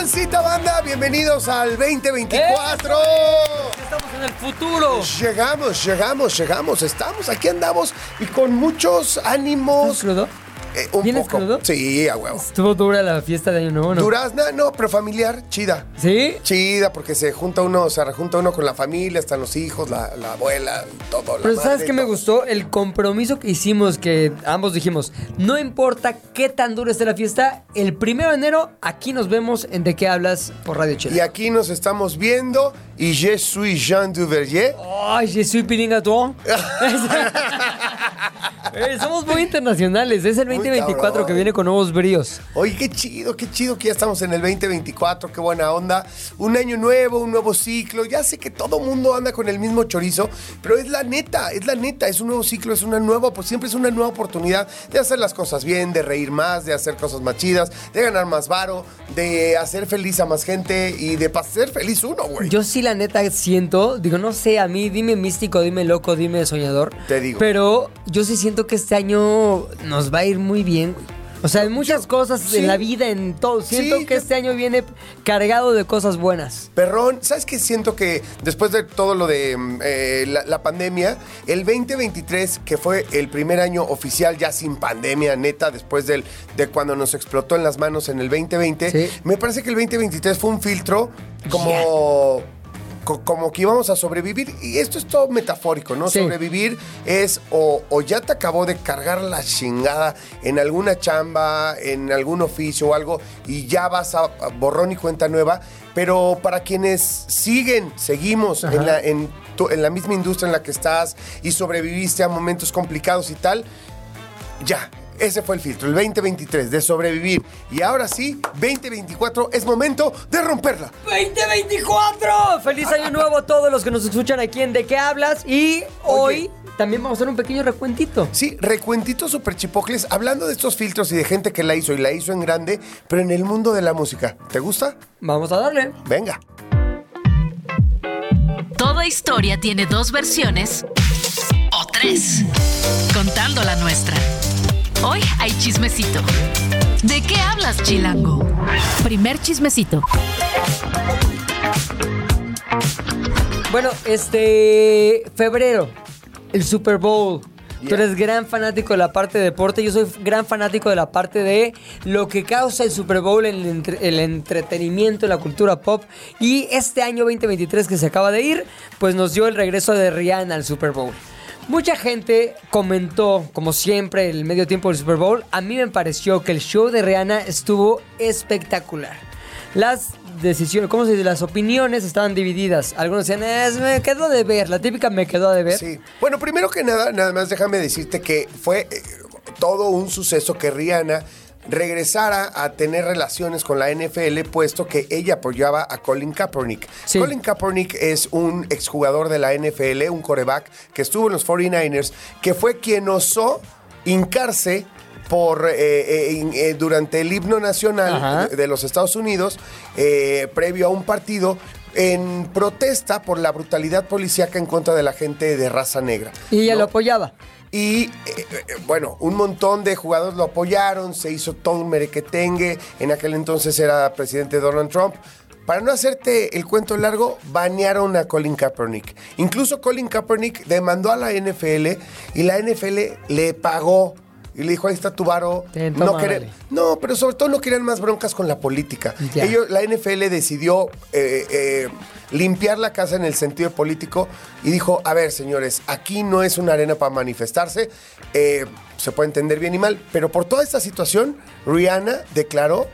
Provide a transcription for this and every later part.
Transita, banda? Bienvenidos al 2024. Estamos en el futuro. Llegamos, llegamos, llegamos. Estamos, aquí andamos y con muchos ánimos. ¿Estás crudo? Eh, un ¿Vienes poco. crudo? Sí, a huevo. Estuvo dura la fiesta de Año Nuevo, ¿no? Durazna, no, pero familiar, chida. ¿Sí? Chida, porque se junta uno, se rejunta uno con la familia, están los hijos, la, la abuela, todo. la Pero ¿sabes madre, qué me gustó? El compromiso que hicimos, que ambos dijimos, no importa qué tan dura esté la fiesta, el primero de enero aquí nos vemos en De qué hablas por Radio Y Chile. aquí nos estamos viendo y je suis Jean Duverger. Ay, je suis Pilinga tú. Eh, somos muy internacionales. Es el Muy 2024 cabrón. que viene con nuevos bríos. Oye, qué chido, qué chido que ya estamos en el 2024, qué buena onda. Un año nuevo, un nuevo ciclo. Ya sé que todo mundo anda con el mismo chorizo, pero es la neta, es la neta, es un nuevo ciclo, es una nueva, pues siempre es una nueva oportunidad de hacer las cosas bien, de reír más, de hacer cosas más chidas, de ganar más varo, de hacer feliz a más gente y de ser feliz uno, güey. Yo sí, la neta, siento, digo, no sé, a mí, dime místico, dime loco, dime soñador. Te digo. Pero yo sí siento que este año nos va a ir muy bien. güey. O sea, en muchas cosas sí. en la vida, en todo. Siento Sí, que yo- este año viene cargado de cosas buenas. Perrón, ¿sabes qué? Siento que después de todo lo de mm, eh, la, la pandemia, el 2023, que fue el primer año oficial ya sin pandemia, neta, después del, de cuando nos explotó en las manos en el 2020, Sí. me parece que el 2023 fue un filtro como... co- Como que íbamos a sobrevivir, y esto es todo metafórico, ¿no? Sí. Sobrevivir es o, o ya te acabó de cargar la chingada en alguna chamba, en algún oficio o algo, y ya vas a, a borrón y cuenta nueva. Pero para quienes siguen, seguimos en la, en, tu- en la misma industria en la que estás y sobreviviste a momentos complicados y tal, ya. Ese fue el filtro, el 2023, de sobrevivir. Y ahora sí, 2024 es momento de romperla. ¡2024! ¡Feliz año nuevo a todos los que nos escuchan aquí en De qué hablas! Y hoy también vamos a hacer un pequeño recuentito. Sí, recuentitos super chipocles, hablando de estos filtros y de gente que la hizo y la hizo en grande, pero en el mundo de la música. ¿Te gusta? Vamos a darle. Venga. Toda historia tiene dos versiones o tres, contando la nuestra. Hoy hay chismecito. ¿De qué hablas, Chilango? Primer chismecito. Bueno, este. Febrero, el Super Bowl. Tú eres gran fanático de la parte de deporte, yo soy gran fanático de la parte de lo que causa el Super Bowl en el, entre- el entretenimiento, la cultura pop. Y este año 2023 que se acaba de ir, pues nos dio el regreso de Rihanna al Super Bowl. Mucha gente comentó, como siempre, el medio tiempo del Super Bowl. A mí me pareció que el show de Rihanna estuvo espectacular. Las decisiones, ¿cómo se dice? Las opiniones estaban divididas. Algunos decían, "Es, me quedó de ver. La típica me quedó de ver. Sí. Bueno, primero que nada, nada más déjame decirte que fue eh, todo un suceso que Rihanna regresara a tener relaciones con la NFL, puesto que ella apoyaba a Colin Kaepernick. Sí. Colin Kaepernick es un exjugador de la NFL, un coreback que estuvo en los 49ers, que fue quien osó hincarse por eh, eh, eh, durante el himno nacional de los Estados Unidos, previo a un partido, en protesta por la brutalidad policíaca en contra de la gente de raza negra. Y ella ¿no? lo apoyaba. Y eh, eh, bueno, un montón de jugadores lo apoyaron, se hizo todo un merequetengue. En aquel entonces era presidente Donald Trump. Para no hacerte el cuento largo, banearon a Colin Kaepernick. Incluso Colin Kaepernick demandó a la NFL y la NFL le pagó. Y le dijo, ahí está tu varo. No, querer- no, pero sobre todo no querían más broncas con la política. Ya. Ellos, la NFL decidió eh, eh, limpiar la casa en el sentido político y dijo, a ver, señores, aquí no es una arena para manifestarse, eh, se puede entender bien y mal, pero por toda esta situación, Rihanna declaró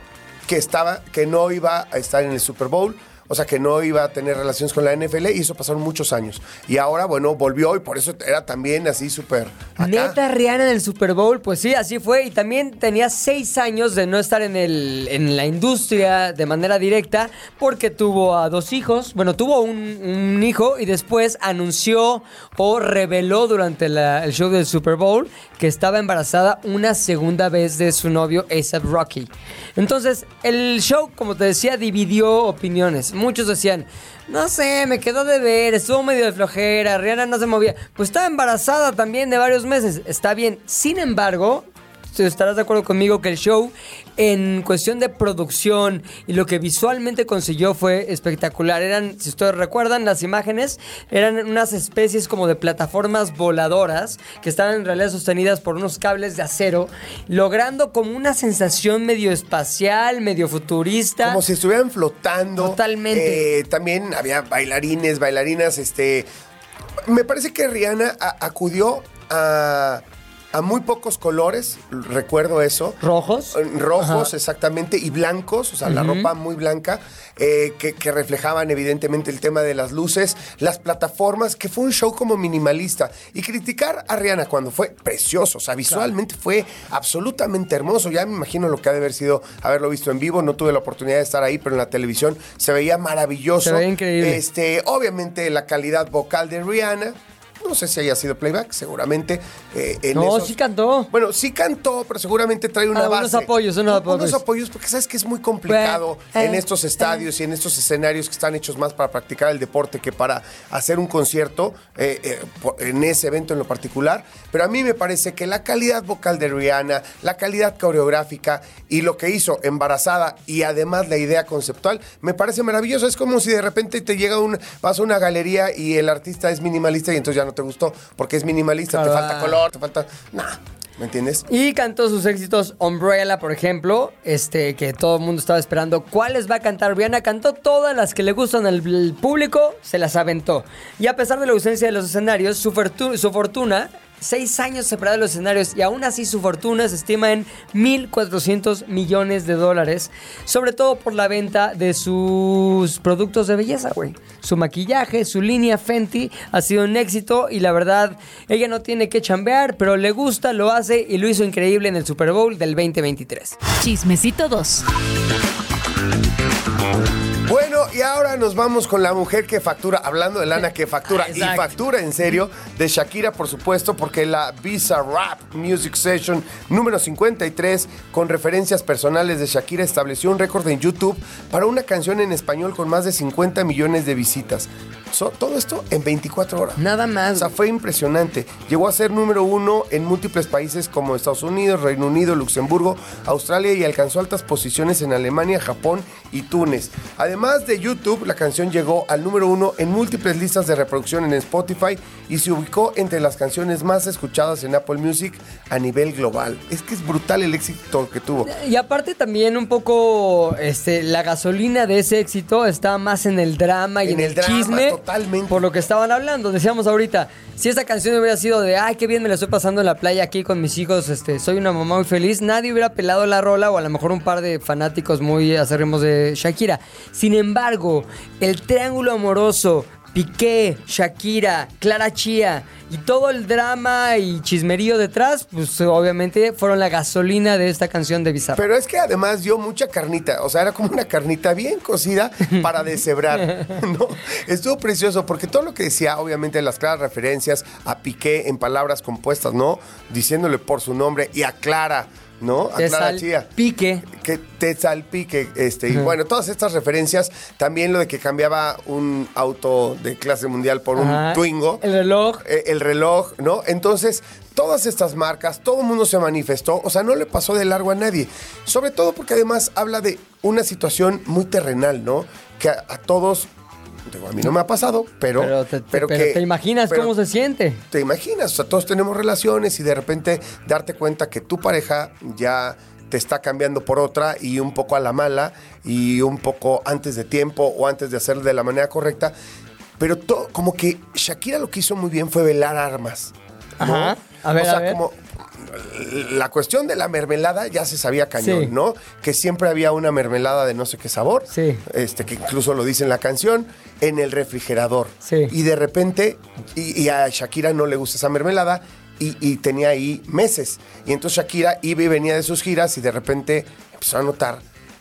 que estaba, que no iba a estar en el Super Bowl. O sea, que no iba a tener relaciones con la NFL y eso pasaron muchos años. Y ahora, bueno, volvió y por eso era también así súper... Neta Rihanna en el Super Bowl, pues sí, así fue. Y también tenía seis años de no estar en, el, en la industria de manera directa porque tuvo a dos hijos. Bueno, tuvo un, un hijo y después anunció o reveló durante la- el show del Super Bowl que estaba embarazada una segunda vez de su novio ASAP Rocky. Entonces, el show, como te decía, dividió opiniones. Muchos decían, no sé, me quedó de ver, estuvo medio de flojera, Rihanna no se movía. Pues estaba embarazada también de varios meses, está bien. Sin embargo, estarás de acuerdo conmigo que el show, en cuestión de producción y lo que visualmente consiguió fue espectacular. Eran, si ustedes recuerdan, las imágenes eran unas especies como de plataformas voladoras que estaban en realidad sostenidas por unos cables de acero, logrando como una sensación medio espacial, medio futurista. Como si estuvieran flotando. Totalmente. Eh, también había bailarines, bailarinas, este... Me parece que Rihanna acudió a, a muy pocos colores, recuerdo eso. ¿Rojos? Eh, Rojos, Ajá. exactamente, y blancos, o sea, la ropa muy blanca, eh, que, que reflejaban evidentemente el tema de las luces, las plataformas, que fue un show como minimalista. Y criticar a Rihanna cuando fue precioso, o sea, visualmente fue absolutamente hermoso. Ya me imagino lo que ha de haber sido haberlo visto en vivo. No tuve la oportunidad de estar ahí, pero en la televisión se veía maravilloso. Se veía increíble. Este, obviamente la calidad vocal de Rihanna. No sé si haya sido playback, seguramente. eh, en No, esos- sí cantó. Bueno, sí cantó, pero seguramente trae una Ah, base. unos apoyos, unos apoyos. apoyos, porque sabes que es muy complicado en eh, estos estadios y en estos escenarios que están hechos más para practicar el deporte que para hacer un concierto eh, eh, en ese evento en lo particular. Pero a mí me parece que la calidad vocal de Rihanna, la calidad coreográfica y lo que hizo embarazada y además la idea conceptual, me parece maravilloso. Es como si de repente te llega un, vas a una galería y el artista es minimalista y entonces ya no te gustó porque es minimalista, te Claro. falta color, te falta... Nah, ¿me entiendes? Y cantó sus éxitos Umbrella, por ejemplo, este que todo el mundo estaba esperando. ¿Cuáles va a cantar Rihanna? Cantó todas las que le gustan al al público, se las aventó. Y a pesar de la ausencia de los escenarios, su fortuna, seis años separada de los escenarios, y aún así su fortuna se estima en 1.400 millones de dólares, sobre todo por la venta de sus productos de belleza, güey. Su maquillaje, su línea Fenty ha sido un éxito y la verdad, ella no tiene que chambear, pero le gusta, lo hace y lo hizo increíble en el Super Bowl del 2023. Chismecito 2. Bueno, y ahora nos vamos con la mujer que factura, hablando de lana que factura y factura en serio, de Shakira, por supuesto, porque la Visa Rap Music Session número 53, con referencias personales de Shakira, estableció un récord en YouTube para una canción en español con más de 50 millones de visitas. So- todo esto en 24 horas. Nada O más. sea, fue impresionante. Llegó a ser número uno en múltiples países como Estados Unidos, Reino Unido, Luxemburgo, Australia y alcanzó altas posiciones en Alemania, Japón y Túnez. Además de YouTube, la canción llegó al número uno en múltiples listas de reproducción en Spotify y se ubicó entre las canciones más escuchadas en Apple Music a nivel global. Es que es brutal el éxito que tuvo. Y aparte también un poco este, la gasolina de ese éxito está más en el drama y En en, el el, drama, chisme. Por lo que estaban hablando. Decíamos ahorita, si esta canción hubiera sido de, ay, qué bien me la estoy pasando en la playa aquí con mis hijos, este, soy una mamá muy feliz, nadie hubiera pelado la rola o a lo mejor un par de fanáticos muy acérrimos de Shakira. Sin embargo, el triángulo amoroso, Piqué, Shakira, Clara Chía y todo el drama y chismerío detrás, pues obviamente fueron la gasolina de esta canción de Bizarro. Pero es que además dio mucha carnita, o sea, era como una carnita bien cocida para deshebrar, ¿no? Estuvo precioso porque todo lo que decía, obviamente, las claras referencias a Piqué en palabras compuestas, ¿no? Diciéndole por su nombre y a Clara, ¿no? A De Clara Chía. pique. Que te salpique, este, y bueno, todas estas referencias, también lo de que cambiaba un auto de clase mundial por un. Twingo El reloj. eh, el reloj, ¿no? Entonces, todas estas marcas, todo el mundo se manifestó, o sea, no le pasó de largo a nadie. Sobre todo porque además habla de una situación muy terrenal, ¿no? Que a, a todos, a mí no me ha pasado, pero... Pero te, te- pero que- te imaginas pero cómo se siente. Te imaginas, o sea, todos tenemos relaciones y de repente darte cuenta que tu pareja ya te está cambiando por otra y un poco a la mala y un poco antes de tiempo o antes de hacerlo de la manera correcta. Pero to- como que Shakira lo que hizo muy bien fue velar armas. ¿no? Ajá. A ver, o sea, a ver. como la cuestión de la mermelada ya se sabía cañón, Sí. ¿no? Que siempre había una mermelada de no sé qué sabor, Sí. este, que incluso lo dice en la canción, en el refrigerador. Sí. Y de repente, y, y a Shakira no le gusta esa mermelada, y, y tenía ahí meses. Y entonces Shakira iba y venía de sus giras y de repente empezó a notar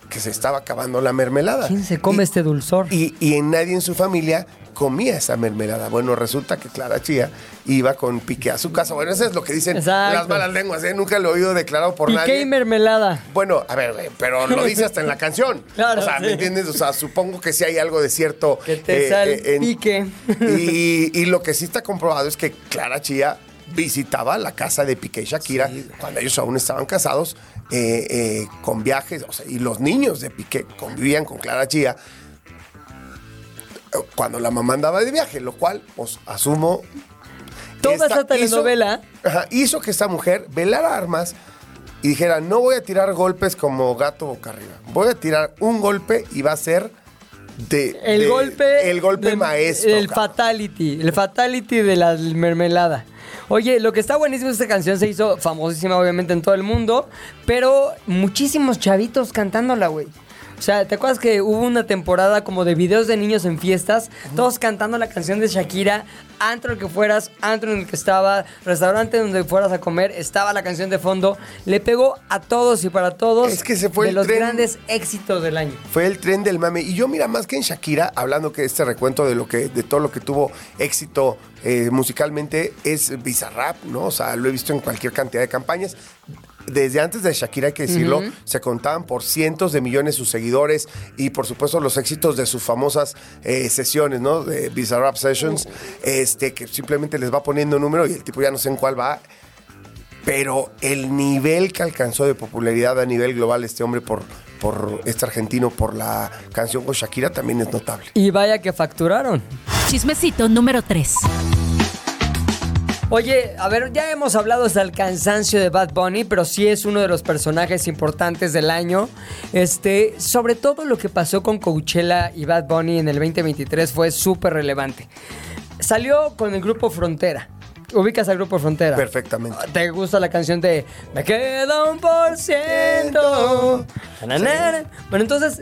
que se estaba acabando la mermelada. ¿Quién se come Y- este dulzor? y, y en nadie en su familia comía esa mermelada. Bueno, resulta que Clara Chía iba con pique a su casa. Bueno, eso es lo que dicen Exacto. las malas lenguas, ¿eh? Nunca lo he oído declarado por Piqué nadie. y mermelada. Bueno, a ver, güey, pero lo dice hasta en la canción. Claro, o sea, sí. ¿me entiendes? O sea, supongo que sí hay algo de cierto. Que te eh, sale eh, en- pique. Y, y lo que sí está comprobado es que Clara Chía visitaba la casa de Piqué y Shakira cuando ellos aún estaban casados eh, eh, con viajes, o sea, y los niños de Piqué convivían con Clara Chía eh, cuando la mamá andaba de viaje, lo cual, pues, asumo... Toda esta- esa telenovela. Hizo, ajá, hizo que esta mujer velara armas y dijera, no voy a tirar golpes como gato boca arriba. Voy a tirar un golpe y va a ser de... El de- golpe. El golpe de- maestro. El cabrón. fatality. El fatality de la mermelada. Oye, lo que está buenísimo es que esta canción se hizo famosísima, obviamente, en todo el mundo. Pero muchísimos chavitos cantándola, güey. O sea, ¿te acuerdas que hubo una temporada como de videos de niños en fiestas? Todos cantando la canción de Shakira. Antro en el que fueras, antro en el que estaba, restaurante donde fueras a comer, estaba la canción de fondo. Le pegó a todos y para todos. Es que se fue de el los tren. grandes éxitos del año. Fue el tren del mame. Y yo, mira, más que en Shakira, hablando que este recuento de lo que, de todo lo que tuvo éxito eh, musicalmente, es Bizarrap, ¿no? O sea, lo he visto en cualquier cantidad de campañas. Desde antes de Shakira, hay que decirlo, se contaban por cientos de millones sus seguidores y por supuesto los éxitos de sus famosas eh, sesiones, ¿no? De Bizarrap Sessions, este, que simplemente les va poniendo un número y el tipo ya no sé en cuál va. Pero el nivel que alcanzó de popularidad a nivel global este hombre por, por este argentino, por la canción con Shakira, también es notable. Y vaya que facturaron. Chismecito número 3. Oye, a ver, ya hemos hablado hasta el cansancio de Bad Bunny, pero sí es uno de los personajes importantes del año. Este, sobre todo lo que pasó con Coachella y Bad Bunny en el 2023 fue súper relevante. Salió con el grupo Frontera. Ubicas al grupo Frontera. Perfectamente. ¿Te gusta la canción de Me queda un por ciento? Bueno, entonces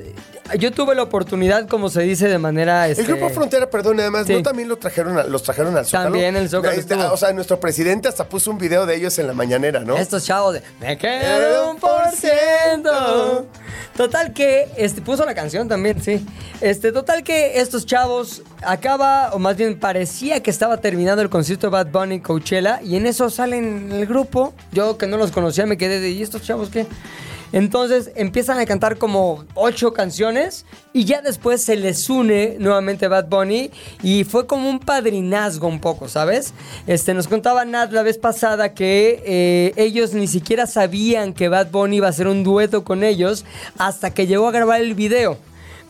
yo tuve la oportunidad, como se dice de manera... El este, Grupo Frontera, perdón, además, Sí. ¿no también lo trajeron a- los trajeron al Zócalo? También el Zócalo. O sea, nuestro presidente hasta puso un video de ellos en la mañanera, ¿no? Estos chavos de Me queda un por ciento. Total que este puso la canción también, sí. Este, total que estos chavos acaba, o más bien parecía que estaba terminando el concierto de Bad Bunny Coachella, y en eso salen el grupo. Yo que no los conocía me quedé de ¿y estos chavos qué? Entonces empiezan a cantar como ocho canciones y ya después se les une nuevamente Bad Bunny y fue como un padrinazgo un poco, ¿sabes? Este, nos contaba Nat la vez pasada que eh, ellos ni siquiera sabían que Bad Bunny iba a hacer un dueto con ellos hasta que llegó a grabar el video.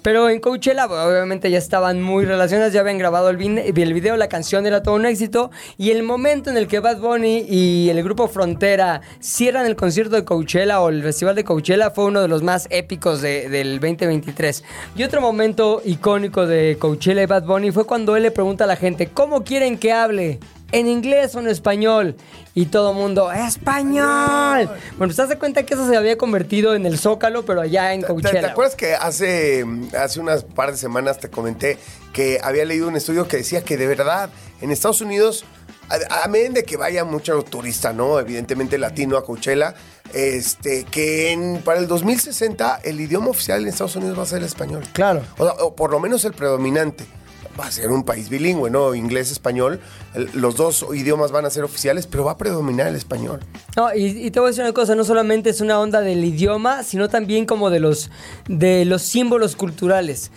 Pero en Coachella, obviamente ya estaban muy relacionadas, ya habían grabado el, el video, la canción era todo un éxito. Y el momento en el que Bad Bunny y el grupo Frontera cierran el concierto de Coachella o el festival de Coachella fue uno de los más épicos de- del 2023. Y otro momento icónico de Coachella y Bad Bunny fue cuando él le pregunta a la gente, ¿cómo quieren que hable? ¿En inglés o en español? Y todo el mundo, ¡español! Bueno, ¿te das cuenta que eso se había convertido en el Zócalo, pero allá en ¿Te, Coachella? te acuerdas que hace, hace unas par de semanas te comenté que había leído un estudio que decía que de verdad en Estados Unidos, a, a menos de que vaya mucho turista, ¿no? Evidentemente latino a Coachella, este, que en- para el 2060 el idioma oficial en Estados Unidos va a ser el español. Claro. O, sea, o por lo menos el predominante. Va a ser un país bilingüe, ¿no? Inglés, español. Los dos idiomas van a ser oficiales, pero va a predominar el español. No, y, te voy a decir una cosa, no solamente es una onda del idioma, sino también como de los, de los símbolos culturales.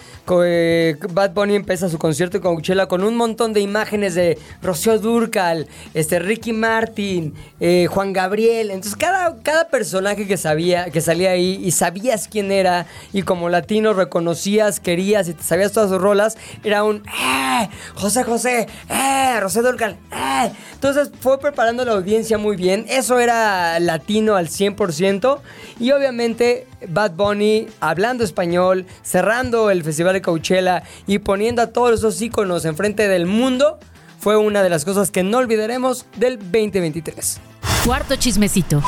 Eh, Bad Bunny empieza su concierto con Coachella con un montón de imágenes de Rocío Durcal, este, Ricky Martin, eh, Juan Gabriel. Entonces cada, cada personaje que sabía, que salía ahí y sabías quién era, y como latino reconocías, querías y sabías todas sus rolas, era un ¡Eh! José José, ¡Eh! Rocío ¡Eh! Entonces fue preparando la audiencia muy bien. Eso era latino al 100%. Y obviamente Bad Bunny hablando español, cerrando el Festival de Coachella y poniendo a todos esos íconos enfrente del mundo, fue una de las cosas que no olvidaremos del 2023. Cuarto chismecito.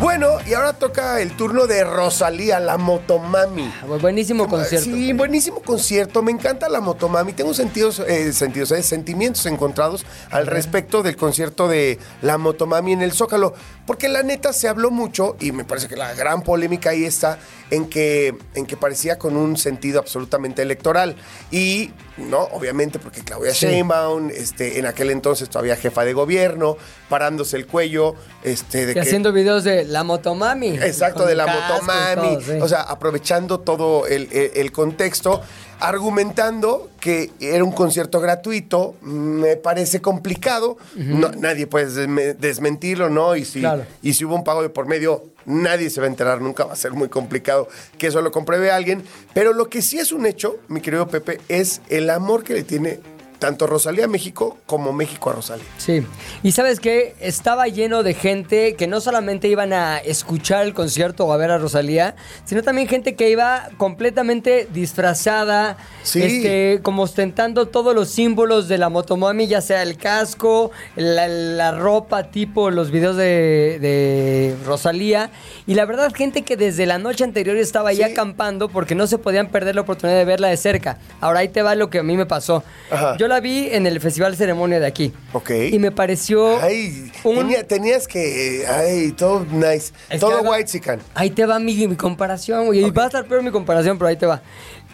Bueno, y ahora toca el turno de Rosalía, la motomami. Buenísimo concierto. Sí, buenísimo concierto. Me encanta la Motomami. Tengo sentidos, eh, sentidos, eh, sentimientos encontrados al respecto del concierto de la Motomami en el Zócalo. Porque la neta se habló mucho, y me parece que la gran polémica ahí está, en que, en que parecía con un sentido absolutamente electoral. Y, no, obviamente, porque Claudia Sí. Sheinbaum, este, en aquel entonces todavía jefa de gobierno, parándose el cuello, este, de Y que- haciendo videos de la motomami. Exacto, de la motomami. todo, sí. O sea, aprovechando todo el, el- el contexto, argumentando que era un concierto gratuito, me parece complicado. No, nadie puede desme- desmentirlo, ¿no? Y si, Claro. y si hubo un pago de por medio, nadie se va a enterar, nunca va a ser muy complicado que eso lo compruebe alguien. Pero lo que sí es un hecho, mi querido Pepe, es el amor que le tiene tanto Rosalía a México como México a Rosalía. Sí, y sabes qué, estaba lleno de gente que no solamente iban a escuchar el concierto o a ver a Rosalía, sino también gente que iba completamente disfrazada, Sí. este, como ostentando todos los símbolos de la motomami, ya sea el casco, la, la ropa tipo los videos de, de Rosalía, y la verdad gente que desde la noche anterior estaba ya Sí. acampando porque no se podían perder la oportunidad de verla de cerca. Ahora ahí te va lo que a mí me pasó. Ajá. Yo la vi en el Festival Ceremonia de aquí. Ok. Y me pareció. Ay, un- tenía- tenías que. Ay, todo nice. Es todo haga- white chican. Ahí te va mi, mi comparación, güey. Y Va a estar peor mi comparación, pero ahí te va.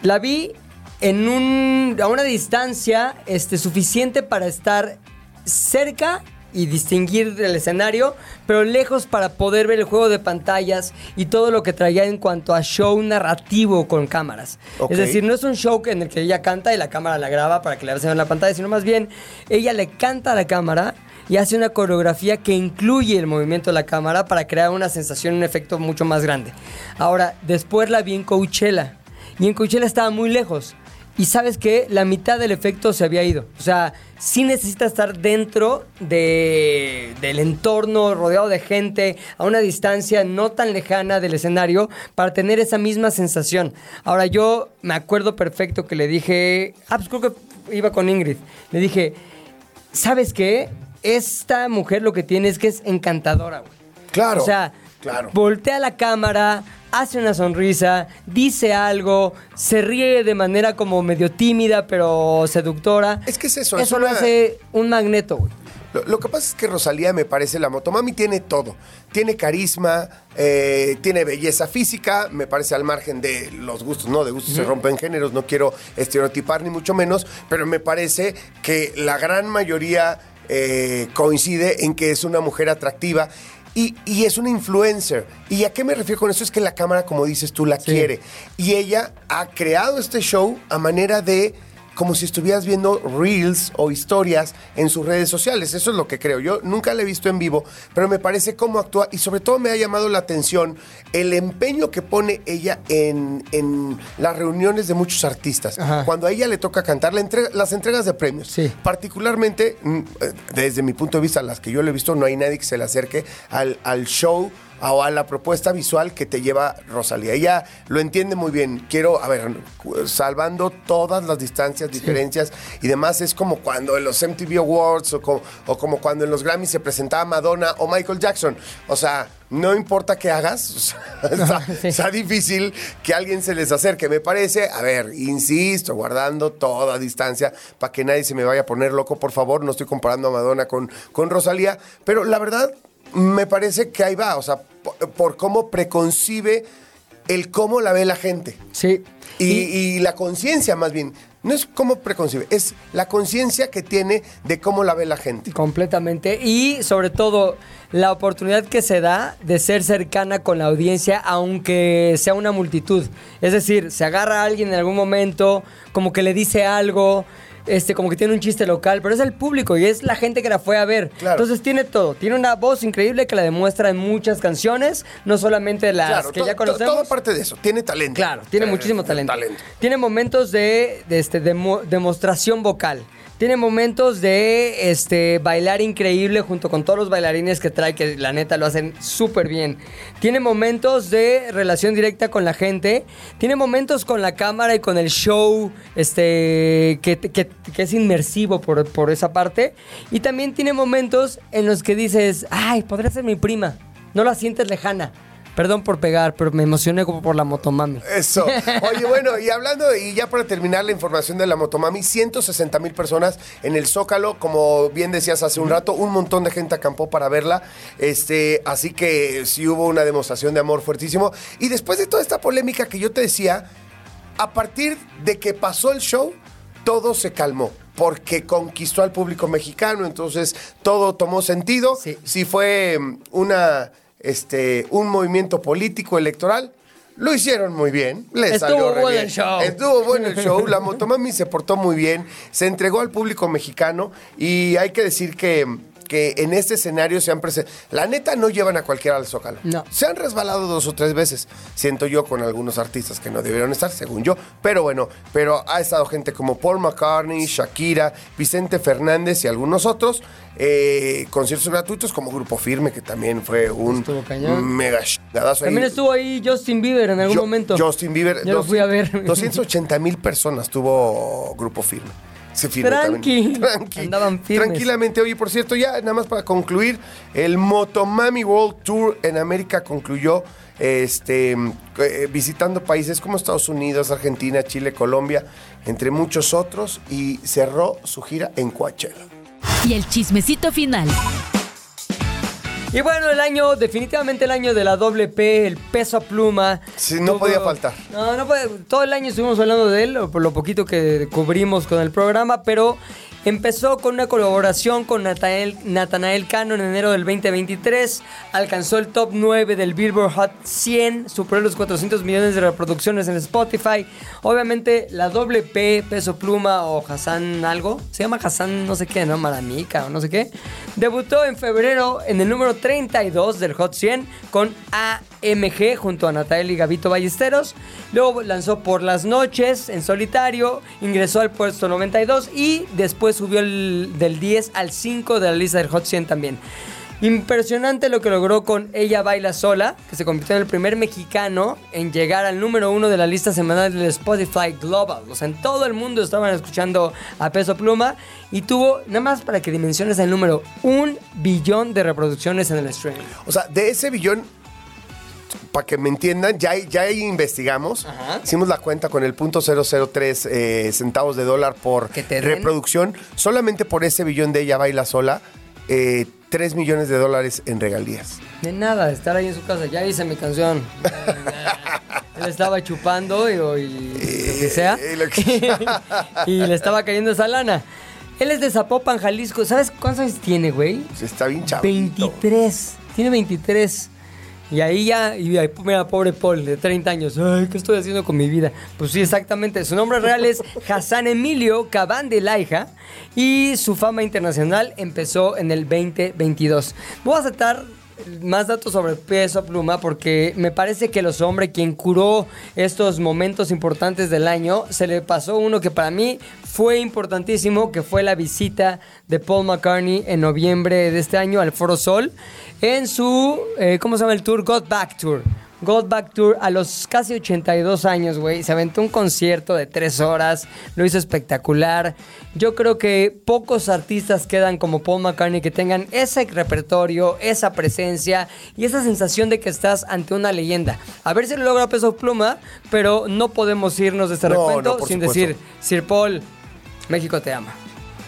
La vi en un, a una distancia este, suficiente para estar cerca y distinguir del escenario, pero lejos para poder ver el juego de pantallas y todo lo que traía en cuanto a show narrativo con cámaras. Es decir, no es un show en el que ella canta y la cámara la graba para que le vean en la pantalla, sino más bien ella le canta a la cámara y hace una coreografía que incluye el movimiento de la cámara para crear una sensación, un efecto mucho más grande. Ahora, después la vi en Coachella y en Coachella estaba muy lejos. Y sabes que la mitad del efecto se había ido. O sea, sí necesita estar dentro de, del entorno, rodeado de gente, a una distancia no tan lejana del escenario, para tener esa misma sensación. Ahora, yo me acuerdo perfecto que le dije, ah, pues creo que iba con Ingrid. Le dije, ¿sabes qué? Esta mujer lo que tiene es que es encantadora, güey. Claro. O sea, claro. voltea la cámara, hace una sonrisa, dice algo, se ríe de manera como medio tímida pero seductora. Es que es eso, es Eso lo una- hace un magneto, güey. Lo, lo que pasa es que Rosalía me parece la motomami tiene todo. Tiene carisma, eh, tiene belleza física, me parece al margen de los gustos, no, de gustos se rompen géneros, no quiero estereotipar ni mucho menos, pero me parece que la gran mayoría eh, coincide en que es una mujer atractiva. Y, y es una influencer. ¿Y a qué me refiero con eso? Es que la cámara, como dices tú, la quiere. Y ella ha creado este show a manera de como si estuvieras viendo reels o historias en sus redes sociales. Eso es lo que creo. Yo nunca la he visto en vivo, pero me parece cómo actúa y sobre todo me ha llamado la atención el empeño que pone ella en, en las reuniones de muchos artistas. Ajá. Cuando a ella le toca cantar la entrega- las entregas de premios. Sí. Particularmente, mm, eh, desde mi punto de vista, las que yo le he visto, no hay nadie que se le acerque al, al show o a la propuesta visual que te lleva Rosalía. Ella lo entiende muy bien. Quiero, a ver, salvando todas las distancias, diferencias y demás, es como cuando en los MTV Awards o, co- o como cuando en los Grammys se presentaba Madonna o Michael Jackson. O sea, no importa qué hagas, o sea, está, sí. está difícil que alguien se les acerque. Me parece, a ver, insisto, guardando toda distancia para que nadie se me vaya a poner loco, por favor. No estoy comparando a Madonna con, con Rosalía, pero la verdad me parece que ahí va, o sea, por, por cómo preconcibe el cómo la ve la gente. Sí. Y, y la conciencia, más bien. No es cómo preconcibe, es la conciencia que tiene de cómo la ve la gente. Completamente. Y sobre todo, la oportunidad que se da de ser cercana con la audiencia, aunque sea una multitud. Es decir, se agarra a alguien en algún momento, como que le dice algo. Este, como que tiene un chiste local, pero es el público y es la gente que la fue a ver. Claro. Entonces tiene todo. Tiene una voz increíble que la demuestra en muchas canciones, no solamente las Claro, que ya conocemos. Todo parte de eso, tiene talento. Claro, tiene Eh, muchísimo talento. talento. Tiene momentos de, de este, demo- demostración vocal. Tiene momentos de este, bailar increíble junto con todos los bailarines que trae, que la neta lo hacen súper bien. Tiene momentos de relación directa con la gente. Tiene momentos con la cámara y con el show este, que, que- es inmersivo por, por esa parte. Y también tiene momentos en los que dices, ay, podría ser mi prima. No la sientes lejana. Perdón por pegar, pero me emocioné como por la motomami. Eso. Oye, bueno, y hablando, y ya para terminar la información de la Motomami, 160 mil personas en el Zócalo, como bien decías hace un rato, un montón de gente acampó para verla. Este, así que sí hubo una demostración de amor fuertísimo. Y después de toda esta polémica que yo te decía, a partir de que pasó el show, todo se calmó. Porque conquistó al público mexicano, entonces todo tomó sentido. Sí. Si fue mm, una, este, un movimiento político electoral, lo hicieron muy bien. Le Estuvo salió re bueno bien. el show. Estuvo bueno el show. La Motomami se portó muy bien. Se entregó al público mexicano. Y hay que decir que, que en este escenario se han presentado. La neta no llevan a cualquiera al Zócalo. No. Se han resbalado dos o tres veces. Siento yo con algunos artistas que no debieron estar, según yo. Pero bueno, pero ha estado gente como Paul McCartney, Shakira, Vicente Fernández y algunos otros. eh, conciertos gratuitos como Grupo Firme, que también fue un mega chingadazo. También ahí. estuvo ahí Justin Bieber en algún Yo- momento. Justin Bieber. Yo lo fui a ver. 280 mil personas tuvo Grupo Firme. Se firme Tranqui. también. Tranqui. Andaban firmes. Tranquilamente. Oye, por cierto, ya nada más para concluir, el Motomami World Tour en América concluyó este, eh, visitando países como Estados Unidos, Argentina, Chile, Colombia, entre muchos otros, y cerró su gira en Coachella. Y el chismecito final. Y bueno, el año, definitivamente el año de la doble P, el peso a pluma. Sí, no podía faltar. No, no puede. Todo el año estuvimos hablando de él, por lo poquito que cubrimos con el programa, pero empezó con una colaboración con Natanael, Natanael Cano en enero del 2023. Alcanzó el top 9 del Billboard Hot 100, superó los 400 millones de reproducciones en Spotify. Obviamente, la doble P, peso pluma o Hassan algo, se llama Hassan no sé qué, ¿no? Maramica o no sé qué. Debutó en febrero en el número 32 del Hot 100 con AMG junto a Natalia y Gavito Ballesteros. Luego lanzó Por las Noches en solitario, ingresó al puesto 92 y después subió el- del 10 al 5 de la lista del Hot 100 también. Impresionante lo que logró con Ella Baila Sola, que se convirtió en el primer mexicano en llegar al número uno de la lista semanal del Spotify Global. O sea, en todo el mundo estaban escuchando a Peso Pluma y tuvo, nada más para que dimensiones el número, un billón de reproducciones en el streaming. O sea, de ese billón, para que me entiendan, ya, ya ahí investigamos. Ajá. Hicimos la cuenta con el punto 003 eh, centavos de dólar por reproducción. Solamente por ese billón de ella baila sola, eh, 3 millones de dólares en regalías. De nada, de estar ahí en su casa. Ya hice mi canción. Él estaba chupando y, y lo que sea. Eh, lo que- y le estaba cayendo esa lana. Él es de Zapopan, Jalisco. ¿Sabes cuántos años tiene, güey? Está bien chavito. 23. Tiene 23. Y ahí ya, y ahí, mira, pobre Paul, de 30 años. Ay, ¿qué estoy haciendo con mi vida? Pues sí, exactamente. Su nombre real es Hassan Emilio Cabán de Laija. Y su fama internacional empezó en el 2022. Voy a aceptar más datos sobre peso pluma porque me parece que los hombres quien curó estos momentos importantes del año se le pasó uno que para mí fue importantísimo que fue la visita de Paul McCartney en noviembre de este año al Foro Sol en su eh, ¿cómo se llama el tour? God Back Tour God Back Tour a los casi 82 años, güey. Se aventó un concierto de tres horas. Lo hizo espectacular. Yo creo que pocos artistas quedan como Paul McCartney que tengan ese repertorio, esa presencia y esa sensación de que estás ante una leyenda. A ver si lo logra Peso Pluma, pero no podemos irnos de este No, recuento no, sin supuesto. decir, Sir Paul, México te ama.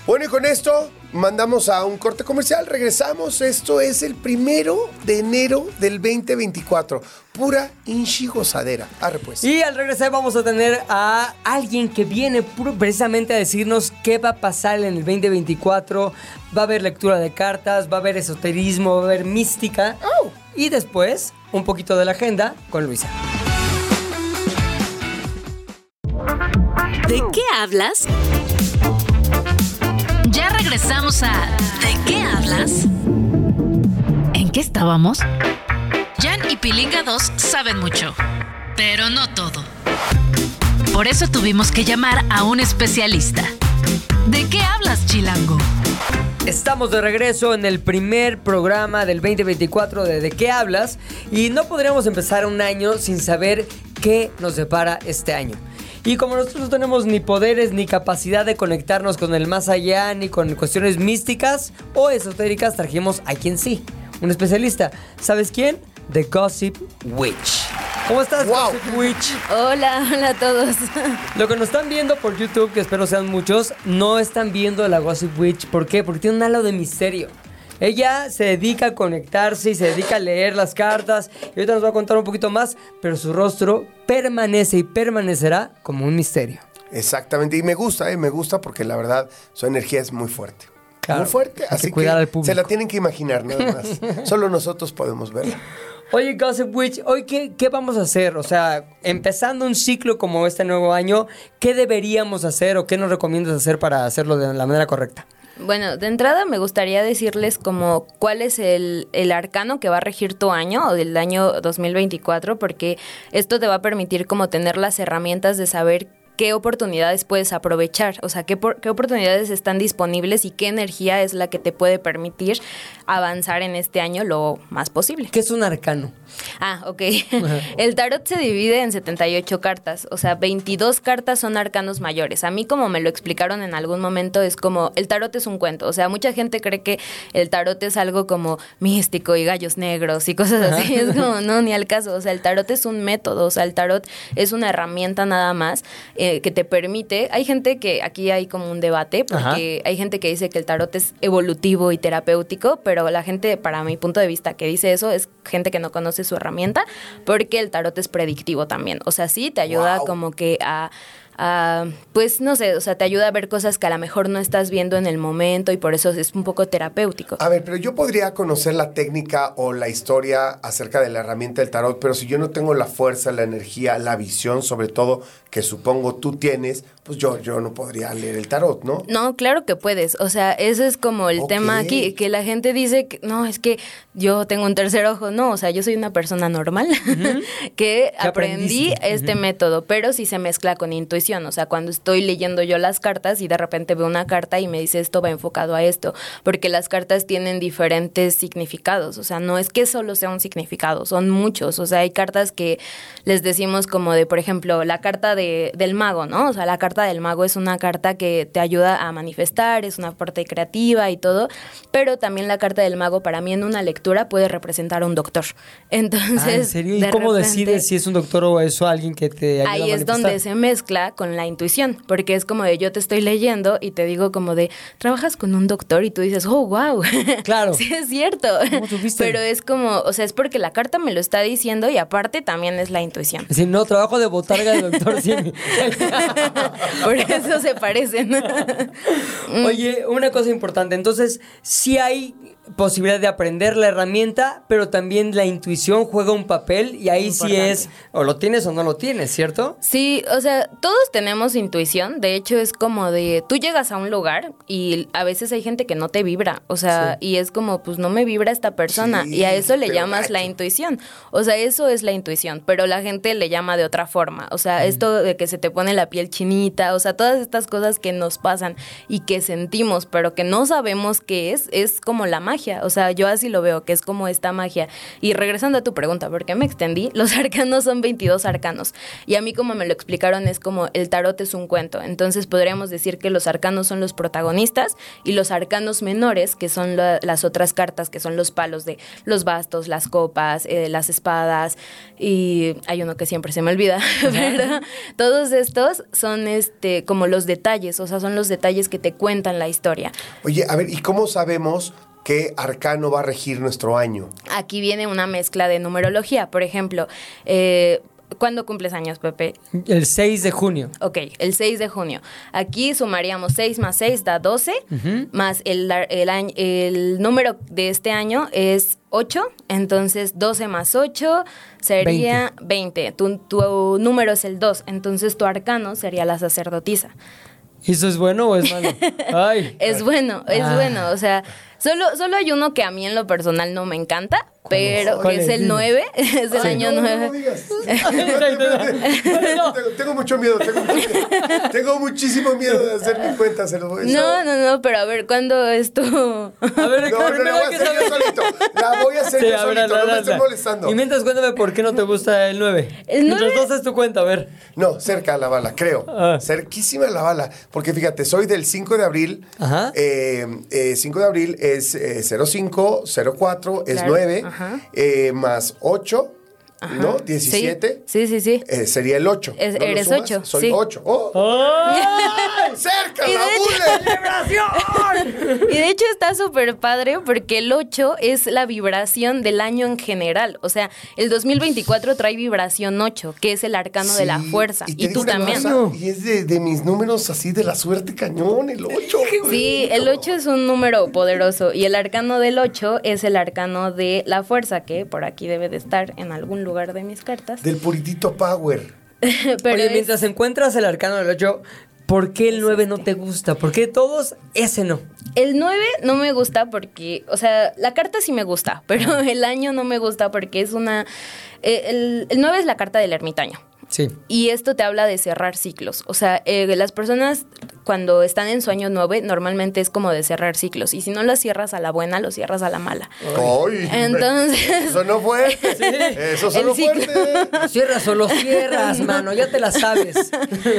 Bueno, y con esto mandamos a un corte comercial. Regresamos. Esto es el primero de enero del 2024. Pura inchi gozadera. Arre pues. Y al regresar vamos a tener a alguien que viene precisamente a decirnos qué va a pasar en el 2024. Va a haber lectura de cartas, va a haber esoterismo, va a haber mística. Y después, un poquito de la agenda con Luisa. ¿De qué hablas? Ya regresamos a ¿De qué hablas? ¿En qué estábamos? Jan y Pilinga 2 saben mucho, pero no todo. Por eso tuvimos que llamar a un especialista. ¿De qué hablas, Chilango? Estamos de regreso en el primer programa del 2024 de ¿De qué hablas? Y no podríamos empezar un año sin saber qué nos depara este año. Y como nosotros no tenemos ni poderes ni capacidad de conectarnos con el más allá, ni con cuestiones místicas o esotéricas, trajimos a quien sí, un especialista. ¿Sabes quién? The Gossip Witch. ¿Cómo estás, Wow. Gossip Witch? Hola, hola a todos. Lo que nos están viendo por YouTube, que espero sean muchos, no están viendo a la Gossip Witch. ¿Por qué? Porque tiene un halo de misterio. Ella se dedica a conectarse y se dedica a leer las cartas. Y ahorita nos va a contar un poquito más, pero su rostro permanece y permanecerá como un misterio. Exactamente, y me gusta, ¿eh? me gusta porque la verdad su energía es muy fuerte. Claro, muy fuerte, que así que, cuidar al público. se la tienen que imaginar nada más. Solo nosotros podemos verla. Oye, Gossip Witch, ¿hoy qué, qué vamos a hacer? O sea, empezando un ciclo como este nuevo año, ¿qué deberíamos hacer o qué nos recomiendas hacer para hacerlo de la manera correcta? Bueno, de entrada me gustaría decirles como cuál es el, el arcano que va a regir tu año o del año 2024, porque esto te va a permitir como tener las herramientas de saber qué oportunidades puedes aprovechar, o sea, qué, por- qué oportunidades están disponibles y qué energía es la que te puede permitir avanzar en este año lo más posible. ¿Qué es un arcano? Ah, ok. El tarot se divide en 78 cartas, o sea, 22 cartas son arcanos mayores. A mí como me lo explicaron en algún momento es como el tarot es un cuento, o sea, mucha gente cree que el tarot es algo como místico y gallos negros y cosas así, es como no, ni al caso, o sea, el tarot es un método, o sea, el tarot es una herramienta nada más eh, que te permite, hay gente que aquí hay como un debate porque hay gente que dice que el tarot es evolutivo y terapéutico, pero la gente, para mi punto de vista, que dice eso es gente que no conoce su herramienta, porque el tarot es predictivo también. O sea, sí, te ayuda Wow. como que a, a, pues no sé, o sea, te ayuda a ver cosas que a lo mejor no estás viendo en el momento y por eso es un poco terapéutico. A ver, pero yo podría conocer la técnica o la historia acerca de la herramienta del tarot, pero si yo no tengo la fuerza, la energía, la visión, sobre todo, que supongo tú tienes, pues yo, yo no podría leer el tarot, ¿no? No, claro que puedes. O sea, ese es como el tema aquí, que la gente dice que no, es que yo tengo un tercer ojo. No, o sea, yo soy una persona normal que aprendí aprendiste? este método, pero sí se mezcla con intuición. O sea, cuando estoy leyendo yo las cartas y de repente veo una carta y me dice esto va enfocado a esto, porque las cartas tienen diferentes significados. O sea, no es que solo sea un significado, son muchos. O sea, hay cartas que les decimos como de, por ejemplo, la carta de, del mago, ¿no? O sea, la carta del mago es una carta que te ayuda a manifestar, es una parte creativa y todo, pero también la carta del mago para mí en una lectura puede representar a un doctor. Entonces, Ah, ¿En serio? ¿Y de cómo repente- decides si es un doctor o eso alguien que te ayuda Ahí a es donde manifestar? se mezcla con la intuición, porque es como de yo te estoy leyendo y te digo como de, trabajas con un doctor y tú dices, oh, wow. Claro. sí, es cierto. ¿Cómo? Pero es como, o sea, es porque la carta me lo está diciendo y aparte también es la intuición. Si no, trabajo de botarga de doctor Simi. Por eso se parecen. Oye, una cosa importante. Entonces, sí hay posibilidad de aprender la herramienta, pero también la intuición juega un papel y ahí sí es, o lo tienes o no lo tienes, ¿cierto? Sí, o sea, todos tenemos intuición. De hecho, es como de tú llegas a un lugar y a veces hay gente que no te vibra. O sea, y es como, pues no me vibra esta persona. Sí, y a eso le llamas la intuición. O sea, eso es la intuición, pero la gente le llama de otra forma. O sea, esto de que se te pone la piel chinita, o sea, todas estas cosas que nos pasan y que sentimos, pero que no sabemos qué es, es como la magia. O sea, yo así lo veo, que es como esta magia. Y regresando a tu pregunta, ¿por qué me extendí? Los arcanos son 22 arcanos. Y a mí como me lo explicaron es como el tarot es un cuento. Entonces podríamos decir que los arcanos son los protagonistas y los arcanos menores, que son la- las otras cartas, que son los palos de los bastos, las copas, eh, las espadas y hay uno que siempre se me olvida, pero todos estos son este como los detalles, o sea, son los detalles que te cuentan la historia. Oye, a ver, ¿y cómo sabemos qué arcano va a regir nuestro año? Aquí viene una mezcla de numerología, por ejemplo, eh, ¿cuándo cumples años, Pepe? El 6 de junio. Ok, el 6 de junio. Aquí sumaríamos 6 más 6 da 12, más el, el, año- el número de este año es 8, entonces 12 más 8 sería 20. Tu, tu número es el 2, entonces tu arcano sería la sacerdotisa. ¿Y ¿Eso es bueno o es malo? Ay. Es bueno, es Ah. bueno, o sea, Solo, solo hay uno que a mí en lo personal no me encanta, pero ¿Cuál que es es? el Dime. 9, es el año No, no, 9. no digas. tengo, tengo mucho miedo, tengo, mucho miedo. Tengo muchísimo miedo de hacer mi cuenta, se lo voy a decir. No, no, no, pero a ver, ¿cuándo es tu...? A ver, No, no, primero la voy a hacer yo solito. La voy a hacer Sí, yo a ver, solito, hazla, no me hazla. estoy molestando. Y mientras cuéntame por qué no te gusta el 9. El Mientras nueve- tú haces tu cuenta, a ver. No, cerca a la bala, creo. Ah. Cerquísima a la bala. Porque fíjate, soy del 5 de abril. Ajá. Eh, eh, 5 de abril es eh, 05, 04, es Claro, 9, ajá. Eh, más 8, Ajá. ¿no? 17. Sí, sí, sí. sí. eh, sería el 8. Es- ¿No eres sumas? ocho, Soy sí. 8. ¡Oh! ¡Cerca Y la de! Y de hecho está súper padre porque el 8 es la vibración del año en general. O sea, el 2024 trae vibración 8, que es el arcano de la Sí, fuerza. Y, digo tú también. cosa, y es de, de mis números así de la suerte cañón, el 8. Sí, el 8 es un número poderoso y el arcano del 8 es el arcano de la fuerza, que por aquí debe de estar en algún lugar de mis cartas. Del puritito Power. Pero Oye, es- mientras encuentras el arcano del 8, ¿por qué el 9 no te gusta? ¿Por qué todos ese no? El 9 no me gusta porque, o sea, la carta sí me gusta, pero el año no me gusta porque es una... eh, el, el 9 es la carta del ermitaño. Sí. Y esto te habla de cerrar ciclos. O sea, eh, las personas cuando están en su año 9 normalmente es como de cerrar ciclos. Y si no lo cierras a la buena, lo cierras a la mala. Ay, Entonces- Eso no fuerte. Eso ciclo. fuerte. ¿Lo cierras o lo cierras, mano? Ya te la sabes.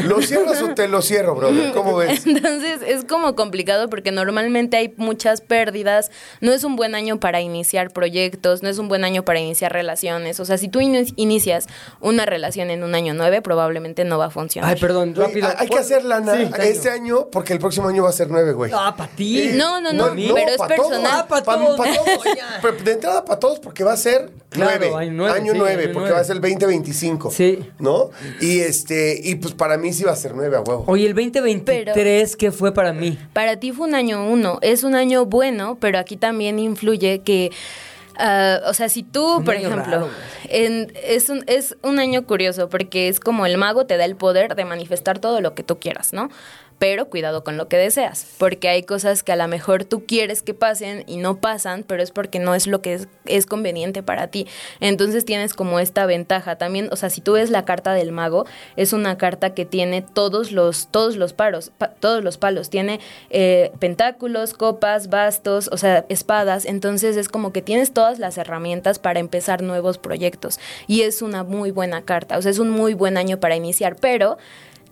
¿Lo cierras o te lo cierro, brother? ¿Cómo ves? Entonces es como complicado porque normalmente hay muchas pérdidas. No es un buen año para iniciar proyectos, no es un buen año para iniciar relaciones. O sea, si tú ini- inicias una relación en un año 9, probablemente no va a funcionar. Ay, perdón, Güey, rápido. hay- hay que hacer lana Sí, este año porque el próximo año va a ser nueve, güey. Ah, para ti. Eh, No, no, no, no, pero es pa' todos. personal. Ah, pa' Pa- todos. pa' todos. Ya. Pero de entrada para todos porque va a ser Claro, nueve. año nueve, Año sí, nueve, año porque nueve. va a ser el 2025. Sí. ¿No? Y este, y pues para mí sí va a ser nueve a huevo. Oye, el 2023, ¿qué fue para mí? Para ti fue un año uno, es un año bueno, pero aquí también influye que, ah, o sea, si tú, Un por ejemplo, raro, en- es, un, es un año curioso porque es como el mago te da el poder de manifestar todo lo que tú quieras, ¿no? Pero cuidado con lo que deseas, porque hay cosas que a lo mejor tú quieres que pasen y no pasan, pero es porque no es lo que es, conveniente para ti. Entonces tienes como esta ventaja. También, o sea, si tú ves la carta del mago, es una carta que tiene todos los, todos los paros, pa- todos los palos, tiene eh, pentáculos, copas, bastos, o sea, espadas, entonces es como que tienes todas las herramientas para empezar nuevos proyectos. Y es una muy buena carta, o sea, es un muy buen año para iniciar, pero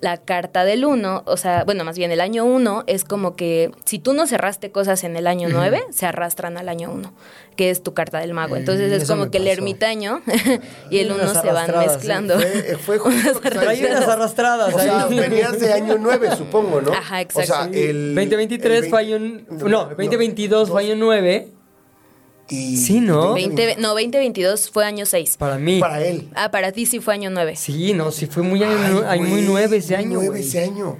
la carta del 1, o sea, bueno, más bien el año 1 es como que si tú no cerraste cosas en el año 9, se arrastran al año 1, que es tu carta del mago. Entonces es eso como que el pasó. ermitaño y el 1 Unas se van arrastradas, mezclando. Fue, fue justo Hay unas arrastradas O sea, venías de año 9, supongo, ¿no? Ajá, O sea, exacto. el 2023 el fue año... No, 2022 fue año 9. Y, Sí, ¿no? 20, no, 2022 fue año 6. Para mí. Para él. Ah, para ti sí fue año 9. Sí, no, sí fue muy, año, Ay, ay, muy güey, nueve ese muy año. nueve güey. ese año.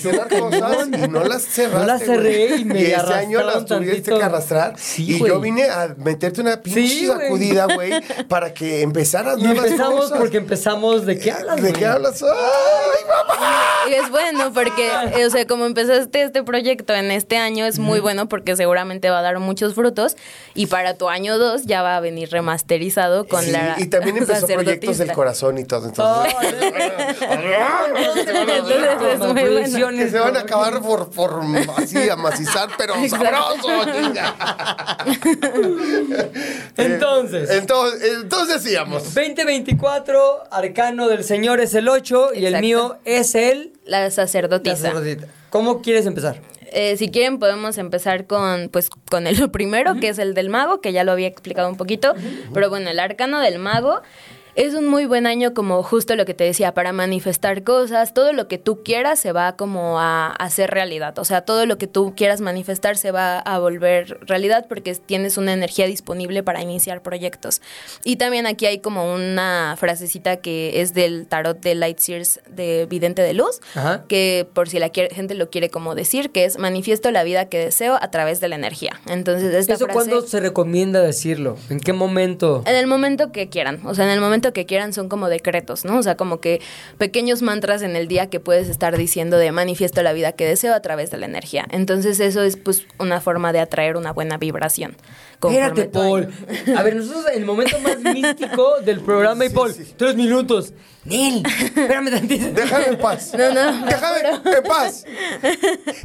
Cerrar cosas y no las cerraste. No las cerré y me ese año las tuviste tantito. que arrastrar. Sí, y güey. yo vine a meterte una pinche Sí, güey. sacudida, güey, para que empezaras Y nuevas empezamos cosas. porque empezamos... ¿De qué hablas, ¿De güey? qué hablas? ¡Ay, mamá! Y es bueno porque, eh, o sea, como empezaste este proyecto en este año, es muy bueno porque seguramente va a dar muchos frutos. Y para tu año 2 ya va a venir remasterizado con Sí, la. y también empezó proyectos del sacerdotisa. corazón y todo. Entonces, Entonces es muy bueno. Que se van a acabar por, por así amacizar, pero sabroso. chinga. Entonces, Entonces, entonces íbamos. 2024, Arcano del Señor es el 8 y el mío es el... La la sacerdotisa. sacerdotisa. ¿Cómo quieres empezar? Eh, si quieren podemos empezar con pues con el primero que es el del mago que ya lo había explicado un poquito pero bueno el arcano del mago es un muy buen año como justo lo que te decía para manifestar cosas todo lo que tú quieras se va como a hacer realidad o sea todo lo que tú quieras manifestar se va a volver realidad porque tienes una energía disponible para iniciar proyectos y también aquí hay como una frasecita que es del tarot de Lightseers de Vidente de Luz Ajá. que por si la gente lo quiere como decir, que es manifiesto la vida que deseo a través de la energía. Entonces, esta ¿Eso frase... cuándo se recomienda decirlo? ¿En qué momento? En el momento que quieran, o sea, en el momento que quieran son como decretos, ¿no? O sea, como que pequeños mantras en el día que puedes estar diciendo de manifiesto la vida que deseo a través de la energía. Entonces eso es pues una forma de atraer una buena vibración. Espérate, año. Paul. A ver, nosotros el momento más místico del programa y Sí, Paul, sí. tres minutos. Nel, espérame tantito. Déjame en paz. No, no, Déjame en paz.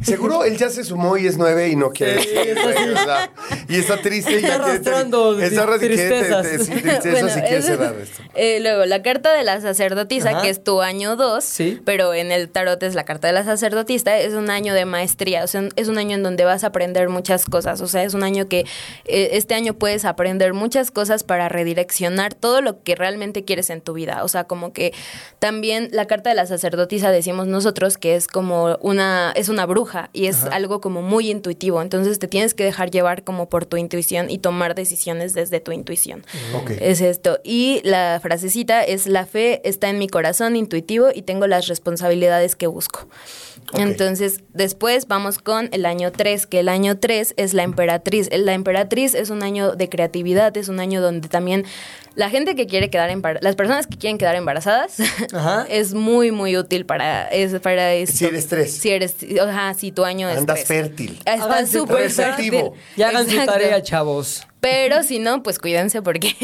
Seguro él ya se sumó y es nueve y no quiere. Sí. Y está triste y Está arrastrando Está tristezas. Bueno, y quiere cerrar esto. Eh, luego, la carta de la sacerdotisa, Ajá. que es tu año 2, Sí. pero en el tarot es la carta de la sacerdotista, es un año de maestría, o sea, es un año en donde vas a aprender muchas cosas, o sea, es un año que eh, este año puedes aprender muchas cosas para redireccionar todo lo que realmente quieres en tu vida, o sea, como que también la carta de la sacerdotisa decimos nosotros que es como una, es una bruja y es algo como muy intuitivo, entonces te tienes que dejar llevar como por tu intuición y tomar decisiones desde tu intuición. Ok. Es esto. Y la frasecita es la fe está en mi corazón intuitivo y tengo las responsabilidades que busco. Entonces, después vamos con el año 3, que el año 3 es la emperatriz. La emperatriz es un año de creatividad, es un año donde también la gente que quiere quedar embarazada, las personas que quieren quedar embarazadas, Ajá. es muy, muy útil para, es, para esto. Si eres tres. Si eres, ajá, si tu año es Andas tres. fértil. Está Háganse súper fértil. Y hagan su Exacto. tarea, chavos. Pero si no, pues cuídense porque,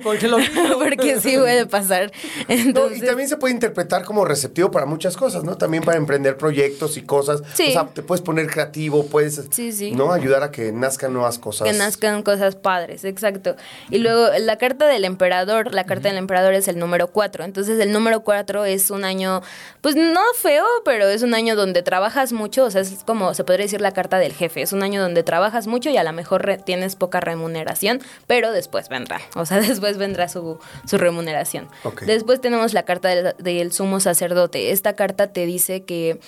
porque lo porque sí puede pasar. No, Entonces, y también se puede interpretar como receptivo para muchas cosas, ¿no? También para emprender proyectos y cosas. Sí. O sea, te puedes poner creativo, puedes Sí, sí. ¿no? ayudar a que nazcan nuevas cosas. que nazcan cosas padres, exacto. Y luego la carta del emperador, la carta del emperador es el número 4. Entonces el número 4 es un año, pues no feo, pero es un año donde trabajas mucho, o sea, es como se podría decir la carta del jefe. Es un año donde trabajas mucho y a lo mejor tienes poca remuneración, pero después vendrá, o sea, después vendrá su, su remuneración. Ok. Después tenemos la carta del, del sumo sacerdote. Esta carta te dice que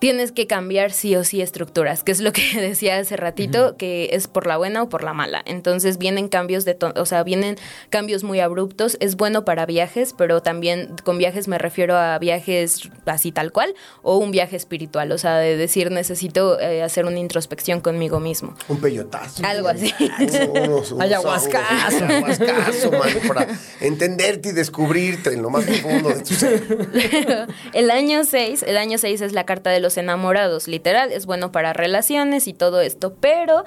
tienes que cambiar sí o sí estructuras, que es lo que decía hace ratito, que es por la buena o por la mala. Entonces vienen cambios de, o sea, vienen cambios muy abruptos. Es bueno para viajes, pero también con viajes me refiero a viajes así tal cual o un viaje espiritual, o sea, de decir necesito eh, hacer una introspección conmigo mismo. Un peyotazo. Algo así. Unos ayahuascazo, mano, para entenderte y descubrirte en lo más profundo de tu ser. el año 6, el año 6 es la carta de los enamorados, literal, es bueno para relaciones y todo esto, pero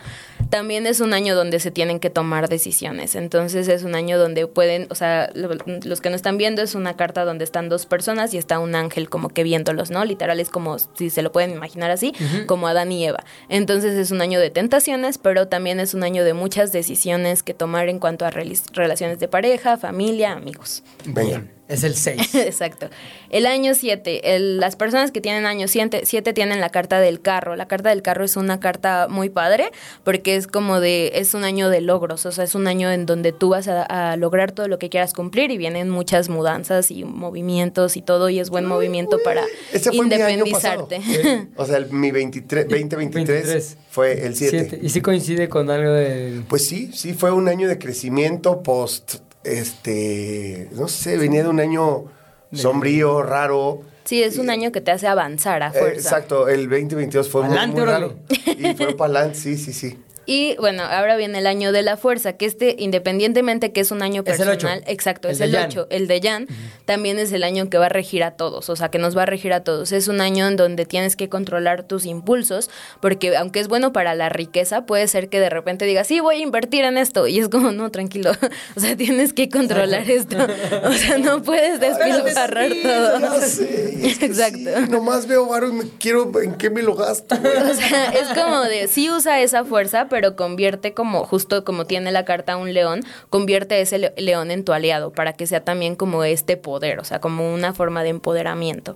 también es un año donde se tienen que tomar decisiones. Entonces es un año donde pueden, o sea, lo- los que no están viendo es una carta donde están dos personas y está un ángel como que viéndolos, ¿no? Literal es como, si se lo pueden imaginar así, como Adán y Eva. Entonces es un año de tentaciones, pero también es un año de muchas decisiones que tomar en cuanto a relaciones de pareja, familia, amigos. Venga. Es el 6. Exacto. El año 7, las personas que tienen año 7 tienen la carta del carro. La carta del carro es una carta muy padre porque es como de, es un año de logros, o sea, es un año en donde tú vas a, a lograr todo lo que quieras cumplir y vienen muchas mudanzas y movimientos y todo y es buen movimiento para Ese fue mi año pasado. independizarte. O sea, el- mi 23, 2023 23. fue el 7. Siete. Y sí coincide con algo del... Pues sí, sí, fue un año de crecimiento post, este, no sé, venía de un año sombrío, raro. Sí, es un año que te hace avanzar a Eh, fuerza. exacto, el 2022 fue muy, muy raro. Y fue para adelante, sí, sí, sí. Y bueno, ahora viene el año de la fuerza, que este, independientemente que es un año Es el personal, exacto, El es el Yan. 8, el de Yan, también es el año que va a regir a todos, o sea, que nos va a regir a todos. Es un año en donde tienes que controlar tus impulsos, porque aunque es bueno para la riqueza, puede ser que de repente digas, sí, voy a invertir en esto, y es como, no, tranquilo, o sea, tienes que controlar esto, o sea, no puedes despilfarrar todo. Ya sé, es que Exacto. sí, nomás veo varo y me quiero, ¿en qué me lo gasto? güey? O sea, es como de, sí usa esa fuerza, pero convierte como, justo como tiene la carta un león, convierte ese le- león en tu aliado para que sea también como este poder, o sea, como una forma de empoderamiento.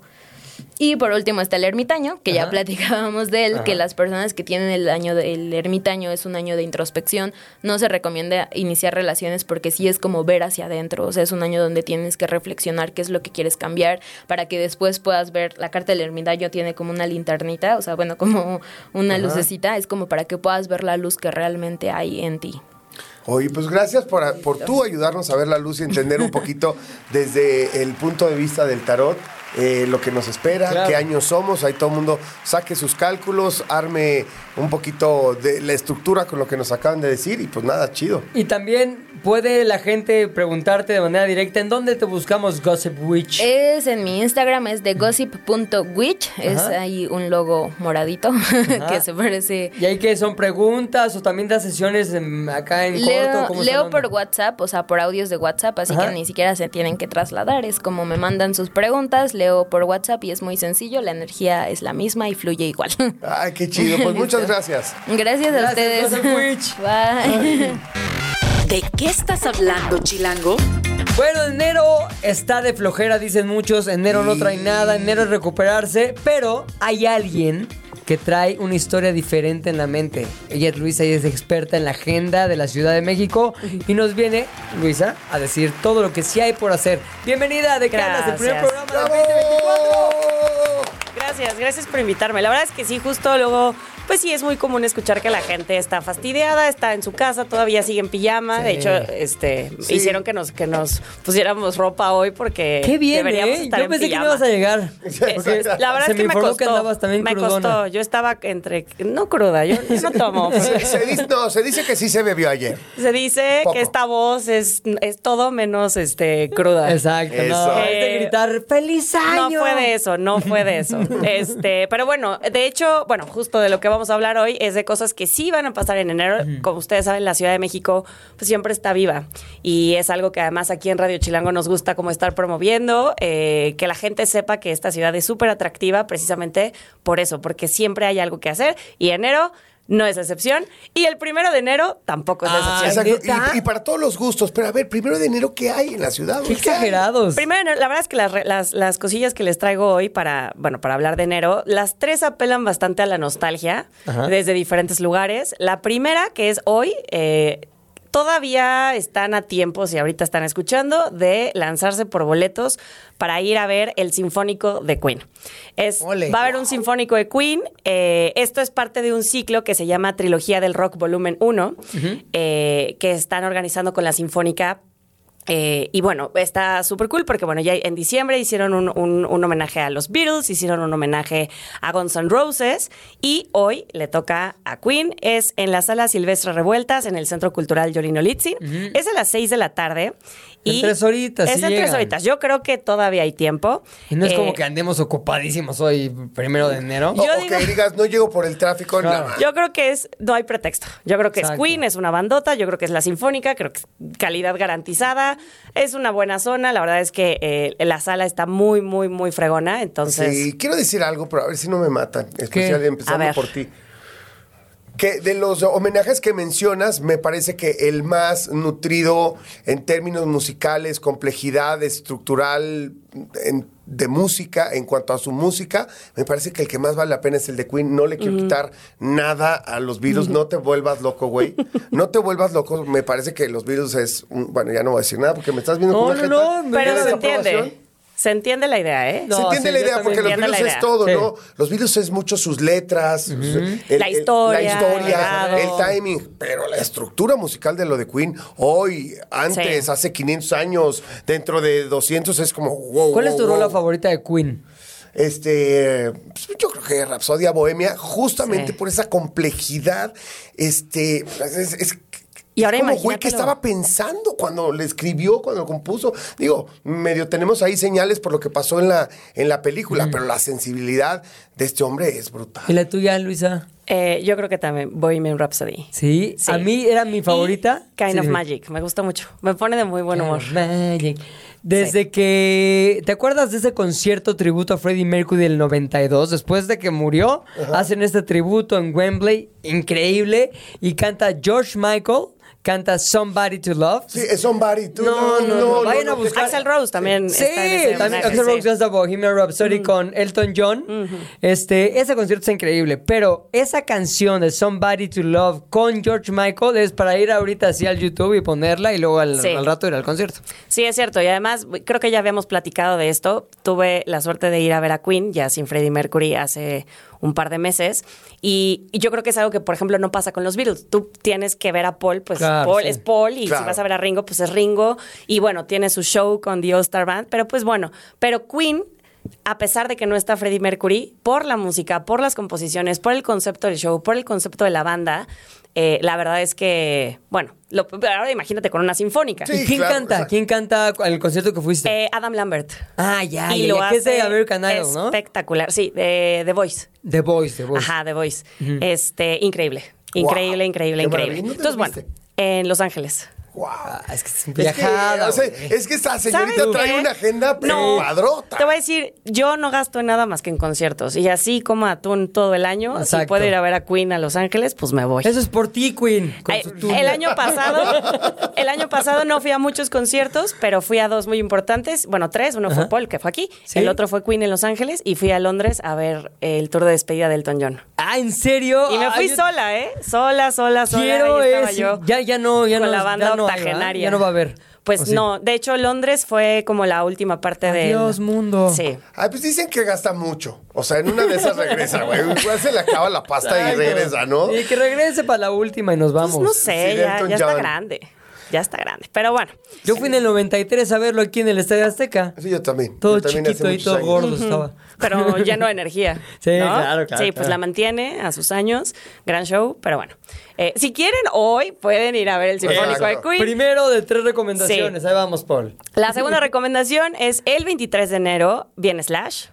Y por último está el ermitaño, que ya platicábamos de él, que las personas que tienen el año del ermitaño es un año de introspección, no se recomienda iniciar relaciones porque sí es como ver hacia adentro, o sea, es un año donde tienes que reflexionar qué es lo que quieres cambiar para que después puedas ver, la carta del ermitaño tiene como una linternita, o sea, bueno, como una lucecita, es como para que puedas ver la luz que realmente hay en ti. Oye, pues gracias por, por tú ayudarnos a ver la luz y entender un poquito desde el punto de vista del tarot eh, lo que nos espera, Claro. qué años somos. Ahí todo el mundo saque sus cálculos, arme un poquito de la estructura con lo que nos acaban de decir y pues nada, chido. Y también puede la gente preguntarte de manera directa en dónde te buscamos Gossip Witch. Es en mi Instagram, es de gossip.witch. Es ahí un logo moradito que se parece. ¿Y ahí que son preguntas o también das sesiones en- acá en corto? Leo, ¿Cómo está la leo por WhatsApp, o sea, por audios de WhatsApp, así Ajá. que ni siquiera se tienen que trasladar. Es como me mandan sus preguntas, leo por WhatsApp y es muy sencillo. La energía es la misma y fluye igual. Ay, qué chido. Pues muchas gracias. Gracias a Gracias, ustedes. Bye. ¿De qué estás hablando, Chilango? Bueno, enero está de flojera, dicen muchos. Enero no trae nada, enero es recuperarse. Pero hay alguien que trae una historia diferente en la mente. Ella es Luisa y es experta en la agenda de la Ciudad de México. Y nos viene, Luisa, a decir todo lo que sí hay por hacer. Bienvenida, ¿de hablas? El primer programa del 2024. Gracias, gracias por invitarme. La verdad es que sí, justo luego, pues sí, es muy común escuchar que la gente está fastidiada, está en su casa, todavía sigue en pijama. De hecho, este, Sí. hicieron que nos, que nos pusiéramos ropa hoy porque Qué bien, deberíamos ¿eh? estar Yo en pensé que no ibas a llegar. La verdad se es que me costó. que me crudona. costó. Yo estaba entre. No cruda, yo no tomo. Se, se dice, no, se dice que sí se bebió ayer. Se dice Poco. que esta voz es, es todo menos este cruda. Exacto, no. Es de gritar ¡Feliz año! No fue de eso, no fue de eso. Este, pero bueno, de hecho, bueno, justo de lo que vamos a hablar hoy es de cosas que sí van a pasar en enero. Como ustedes saben, la Ciudad de México pues siempre está viva. Y es algo que además aquí en Radio Chilango nos gusta como estar promoviendo, eh, que la gente sepa que esta ciudad es súper atractiva precisamente por eso, porque siempre hay algo que hacer. Y enero no es excepción y el primero de enero tampoco es Ah, excepción. Y, y para todos los gustos. Pero a ver, primero de enero, ¿qué hay en la ciudad? ¡Qué exagerados! Primero, la verdad es que las, las, las cosillas que les traigo hoy para, bueno, para hablar de enero, las tres apelan bastante a la nostalgia Ajá. desde diferentes lugares. La primera, que es hoy, eh, todavía están a tiempo, si ahorita están escuchando, de lanzarse por boletos para ir a ver el Sinfónico de Queen. Es, Ole. va a haber un Sinfónico de Queen. eh, esto es parte de un ciclo que se llama Trilogía del Rock Volumen 1, eh, que están organizando con la Sinfónica eh, y bueno, está súper cool porque bueno, ya en diciembre hicieron un, un- un homenaje a los Beatles, hicieron un homenaje a Guns N' Roses y hoy le toca a Queen. Es en la sala Silvestre Revueltas en el Centro Cultural Yolino Litzin. Es a las 6 de la tarde. En Y tres horitas, Es sí en tres horitas. Yo creo que todavía hay tiempo. Y no es Eh, como que andemos ocupadísimos hoy, primero de enero. O, Yo o digo- que digas, no llego por el tráfico. Claro. no. Yo creo que es, no hay pretexto. Yo creo que Exacto. es Queen, es una bandota, yo creo que es la sinfónica, creo que es calidad garantizada, es una buena zona, la verdad es que eh, la sala está muy, muy, muy fregona, entonces... Sí, quiero decir algo, pero a ver si no me matan. Especial ¿Qué? empezando A ver. por ti. Que de los homenajes que mencionas, me parece que el más nutrido en términos musicales, complejidad estructural en- de música, en cuanto a su música, me parece que el que más vale la pena es el de Queen. No le quiero quitar nada a los Beatles. No te vuelvas loco, güey. No te vuelvas loco. Me parece que los Beatles es. un- bueno, ya no voy a decir nada porque me estás viendo No, con una no, no, Pero se de entiende. Se entiende la idea, ¿eh? No, se entiende sí, la idea, porque los Beatles es todo, Sí. ¿no? Los Beatles es mucho sus letras, sus- el- La el- historia, la historia, el el timing, pero la estructura musical de lo de Queen, hoy, antes, Sí. hace 500 años, dentro de 200, es como, wow. ¿Cuál es tu wow, rola favorita de Queen? Este, pues, yo creo que Rapsodia Bohemia, justamente Sí. por esa complejidad, este, es, es- Y ahora como, güey, ¿qué imagínatelo. estaba pensando cuando le escribió, cuando lo compuso? Digo, medio tenemos ahí señales por lo que pasó en la, en la película, pero la sensibilidad de este hombre es brutal. ¿Y la tuya, Luisa? Eh, yo creo que también Bohemian Rhapsody. Sí, Sí. a mí era mi favorita. Y Kind Sí, of. Magic, me gusta mucho. Me pone de muy buen humor. Magic. Desde que. ¿Te acuerdas de ese concierto tributo a Freddie Mercury del 92? Después de que murió, hacen este tributo en Wembley, increíble. Y canta George Michael, canta Somebody to Love. Sí, es Somebody. Tú, No, no, no, vayan a buscar. Axel Rose también Sí, está en ese también sí. Rose canta Bohemian Rhapsody con Elton John. Este, ese concierto es increíble, pero esa canción de Somebody to Love con George Michael es para ir ahorita así al YouTube y ponerla y luego al, Sí. al rato ir al concierto. Sí, es cierto. Y además, creo que ya habíamos platicado de esto. Tuve la suerte de ir a ver a Queen, ya sin Freddie Mercury, hace un par de meses. Y, y yo creo que es algo que, por ejemplo, no pasa con los Beatles. Tú tienes que ver a Paul, pues Claro, Paul sí. es Paul. Y Claro. si vas a ver a Ringo, pues es Ringo. Y bueno, tiene su show con The All Star Band. Pero pues bueno, pero Queen a pesar de que no está Freddie Mercury, por la música, por las composiciones, por el concepto del show, por el concepto de la banda, eh, la verdad es que, bueno, lo- ahora imagínate con una sinfónica. Sí, ¿Y quién claro, canta? o sea- ¿Quién canta en el concierto que fuiste? Eh, Adam Lambert. ah, ya, y ya, lo ya, que es de hace American Idol, ¿no? Espectacular, sí, de The Voice. The Voice, The Voice. Ajá, The Voice. Este, increíble. Increíble, increíble, Qué increíble. maravilla. ¿Dónde Entonces, bueno, en Los Ángeles. Wow. Ah, es que es Es que, viajada, o sea, güey. es que esta señorita ¿Sabes trae qué? una agenda pero No. Te voy a decir, yo no gasto en nada más que en conciertos. Y así como atún todo el año, si puedo ir a ver a Queen a Los Ángeles, pues me voy. Eso es por ti, Queen. Ay, el año pasado, el año pasado no fui a muchos conciertos, pero fui a dos muy importantes. Bueno, tres. Uno fue. Paul, que fue aquí. ¿Sí? El otro fue Queen en Los Ángeles. Y fui a Londres a ver el tour de despedida de Elton John. Ah, ¿en serio? Y me fui Ay, sola, ¿eh? Sola, sola, sola. Quiero ese. yo. Ya, ya no, ya con no. la banda ya no. Octogenaria. Ya no va a haber. Pues no, de hecho Londres fue como la última parte de... Adiós, mundo. Sí. Ay, pues dicen que gasta mucho. O sea, en una de esas regresa, güey. Igual se le acaba la pasta y regresa, ¿no? Y que regrese para la última y nos Pues vamos. no sé, Sí, ya, está grande. Ya está grande. Pero bueno. Yo fui en el 93 a verlo aquí en el Estadio Azteca. Sí, yo también. Todo Yo también chiquito y todo años. gordo estaba. Pero lleno de energía. Sí, ¿no? claro, claro, Sí, pues claro. la mantiene a sus años. Gran show, pero bueno. Eh, si quieren, hoy pueden ir a ver el Sinfónico de. Queen. Primero de tres recomendaciones. Ahí vamos, Paul. La segunda recomendación es el 23 de enero, viene Slash.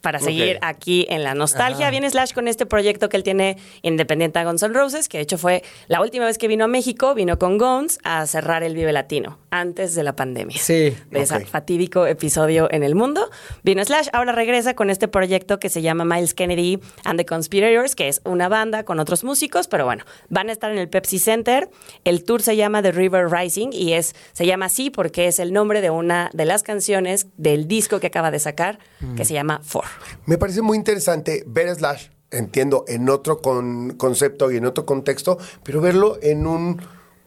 Para seguir aquí en la nostalgia. Viene Slash con este proyecto que él tiene independiente a Guns N' Roses, que de hecho fue la última vez que vino a México, vino con Guns a cerrar el Vive Latino, antes de la pandemia. Sí. De ese fatídico episodio en el mundo. Vino Slash, ahora regresa con este proyecto que se llama Miles Kennedy and the Conspirators, que es una banda con otros músicos, pero bueno, van a estar en el Pepsi Center. El tour se llama The River Rising y es se llama así porque es el nombre de una de las canciones del disco que acaba de sacar, que se llama Four. Me parece muy interesante ver Slash, entiendo, en otro con- concepto y en otro contexto, pero verlo en un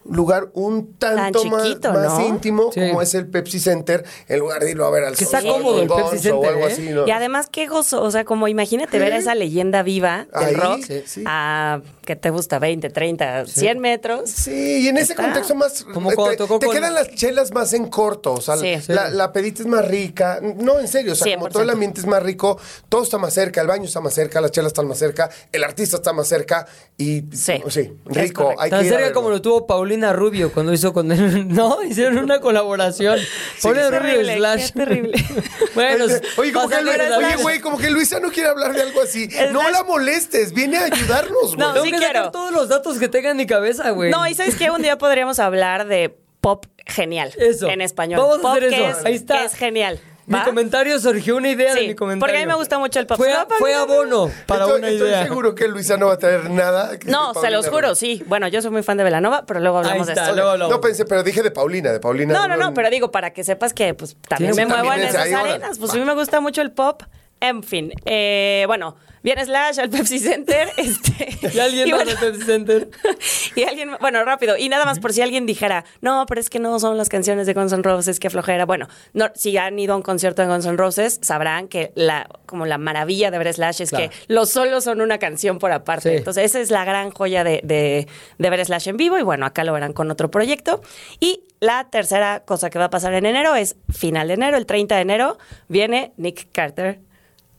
lugar un tanto más, chiquito, más ¿no? íntimo Sí. como es el Pepsi Center, en lugar de irlo a ver al Que está Sol cómodo el Pepsi Gonzo o Center, algo ¿eh? así, ¿no? Y además, qué gozo, o sea, como imagínate ver a esa leyenda viva del Ahí, rock sí, sí. a, ¿qué te gusta? 20, 30, 100 metros. Sí, y en ese Está. contexto más... Como te, cuando tocó te con- quedan las chelas más en corto, o sea, Sí. la, la pedita es más rica. No, en serio, o sea, como 100%. todo el ambiente es más rico, todo está más cerca, el baño está más cerca, las chelas están más cerca, el artista está más cerca y... Sí, sí rico. Hay Tan que cerca como lo tuvo Paulina Rubio cuando hizo con él. No, hicieron una colaboración. Paulina qué Rubio terrible, Slash. qué terrible. bueno, Oye, como que, pásale, Lu- Slash. oye, güey, como que Luisa no quiere hablar de algo así. No la molestes, viene a ayudarnos, güey. No, Tengo sí que sacar quiero. todos los datos que tenga en mi cabeza, güey. No, y sabes que un día podríamos hablar de pop genial. Eso. En español. Vamos a Pop hacer que eso. es- Ahí está. que es genial. Mi ¿va? comentario surgió una idea de Sí, mi comentario. porque a mí me gusta mucho el pop. Fue, fue abono para estoy, una estoy idea. seguro que Luisa no va a traer nada. que No, se los juro, sí. Bueno, yo soy muy fan de Velanova, pero luego hablamos Ahí de esto. luego. No pensé, pero dije de Paulina, de Paulina. No, no, no, pero digo, para que sepas que pues también Sí, me muevo en esas arenas. Pues a mí me gusta mucho el pop. En fin, eh, bueno, viene Slash al Pepsi Center. Este, Y alguien más bueno, al Pepsi Center. y alguien, bueno, rápido, y nada más por si alguien dijera, no, pero es que no son las canciones de Guns N' Roses, que flojera. Bueno, no, si han ido a un concierto de Guns N' Roses, sabrán que la, como la maravilla de ver Slash es Claro. que los solos son una canción por aparte. Sí. Entonces, esa es la gran joya de, de, de ver Slash en vivo, y bueno, acá lo verán con otro proyecto. Y la tercera cosa que va a pasar en enero es final de enero, el 30 de enero, viene Nick Carter.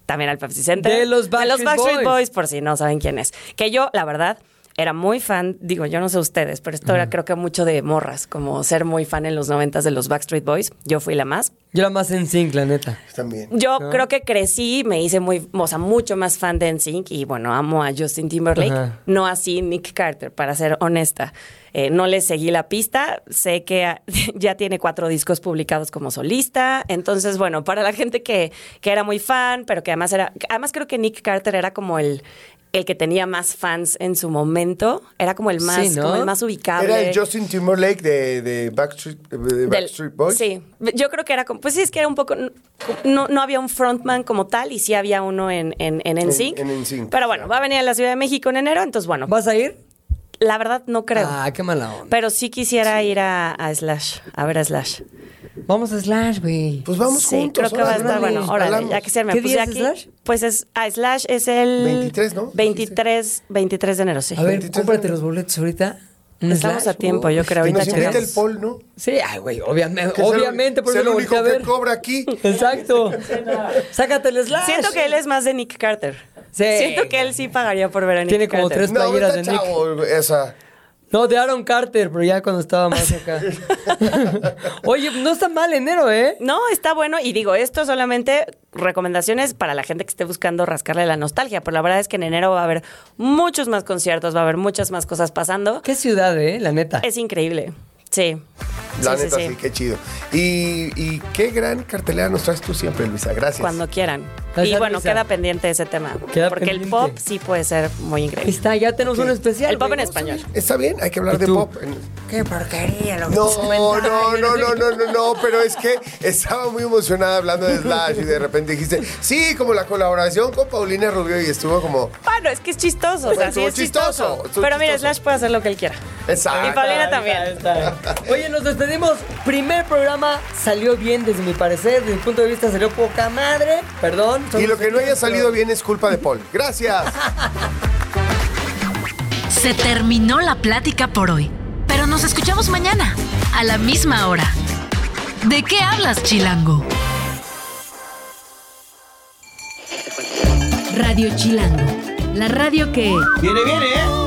También al Pepsi Center. De los Backstreet Boys. Boys, por si no saben quién es. Que yo, la verdad, era muy fan, digo, yo no sé ustedes, pero esto era creo que mucho de morras, como ser muy fan en los noventas de los Backstreet Boys. Yo fui la más. Yo era más en sync, la neta. También. Yo creo que crecí, me hice muy, o sea, mucho más fan de NSYNC y bueno, amo a Justin Timberlake, no así Nick Carter, para ser honesta. Eh, no le seguí la pista, sé que ya tiene cuatro discos publicados como solista, entonces bueno, para la gente que, que era muy fan, pero que además era, además creo que Nick Carter era como el, el que tenía más fans en su momento, era como el más, Sí, ¿no? como el más ubicable. Era el Justin Timberlake de, de Backstreet, de Del- Backstreet Boys. Sí, yo creo que era como, pues sí, es que era un poco, no, no había un frontman como tal y sí había uno en, en, en NSYNC. En- en NSYNC, Pero bueno, va a venir a la Ciudad de México en enero, entonces bueno, ¿Vas a ir? La verdad no creo. Ah, qué mala onda. Pero sí quisiera ir a, a Slash, a ver a Slash. Vamos a Slash, güey. Pues vamos sí, juntos. creo que va a estar bueno. Órale, ya que se me ¿Qué puse día es aquí. Slash? Pues es, a Slash es el 23, ¿no? 23, 23 de enero, sí. A ver, 23 de cómprate los boletos ahorita. Estamos slash, a tiempo, yo creo. Que Ahorita nos el. Paul, ¿no? Sí, ay, güey, obviamente, obviamente, por es eso el lo único que cobra aquí. Exacto. Sácate el slash. Siento que él es más de Nick Carter. Sí. Siento que él sí pagaría por ver a Nick Tiene como Carter. tres No, playeras está de Nick. chavo, esa. No, de Aaron Carter, pero ya cuando estaba más acá. Oye, no está mal enero, ¿eh? No, está bueno. Y digo, esto solamente recomendaciones para la gente que esté buscando rascarle la nostalgia. Pero la verdad es que en enero va a haber muchos más conciertos, va a haber muchas más cosas pasando. Qué ciudad, ¿eh? La neta. Es increíble. Sí. La Sí, sí, neta, sí, sí. qué chido. Y, y qué gran cartelera nos traes tú siempre, Luisa. Gracias. Cuando quieran. Y bueno, queda pendiente ese tema. Queda porque el pop sí puede ser muy Ahí increíble. está, ya tenemos un especial. El pop en español. Está bien, hay que hablar ¿Y de pop. Qué porquería lo que No, estás comentando. no, no, no, no, no, no, pero es que estaba muy emocionada hablando de Slash y de repente dijiste, sí, como la colaboración con Paulina Rubio y estuvo como, Bueno, es que es chistoso. O sea, sí es chistoso. chistoso, Pero mira. Slash puede hacer lo que él quiera. exacto. Y Paulina también. está. Oye, nos despedimos. Primer programa salió bien desde mi parecer. Desde mi punto de vista salió poca madre. Perdón. Y lo que no haya salido bien es culpa de Paul. Gracias. Se terminó la plática por hoy, pero nos escuchamos mañana, a la misma hora. ¿De qué hablas, Chilango? Radio Chilango, la radio que... Viene, viene, ¿eh?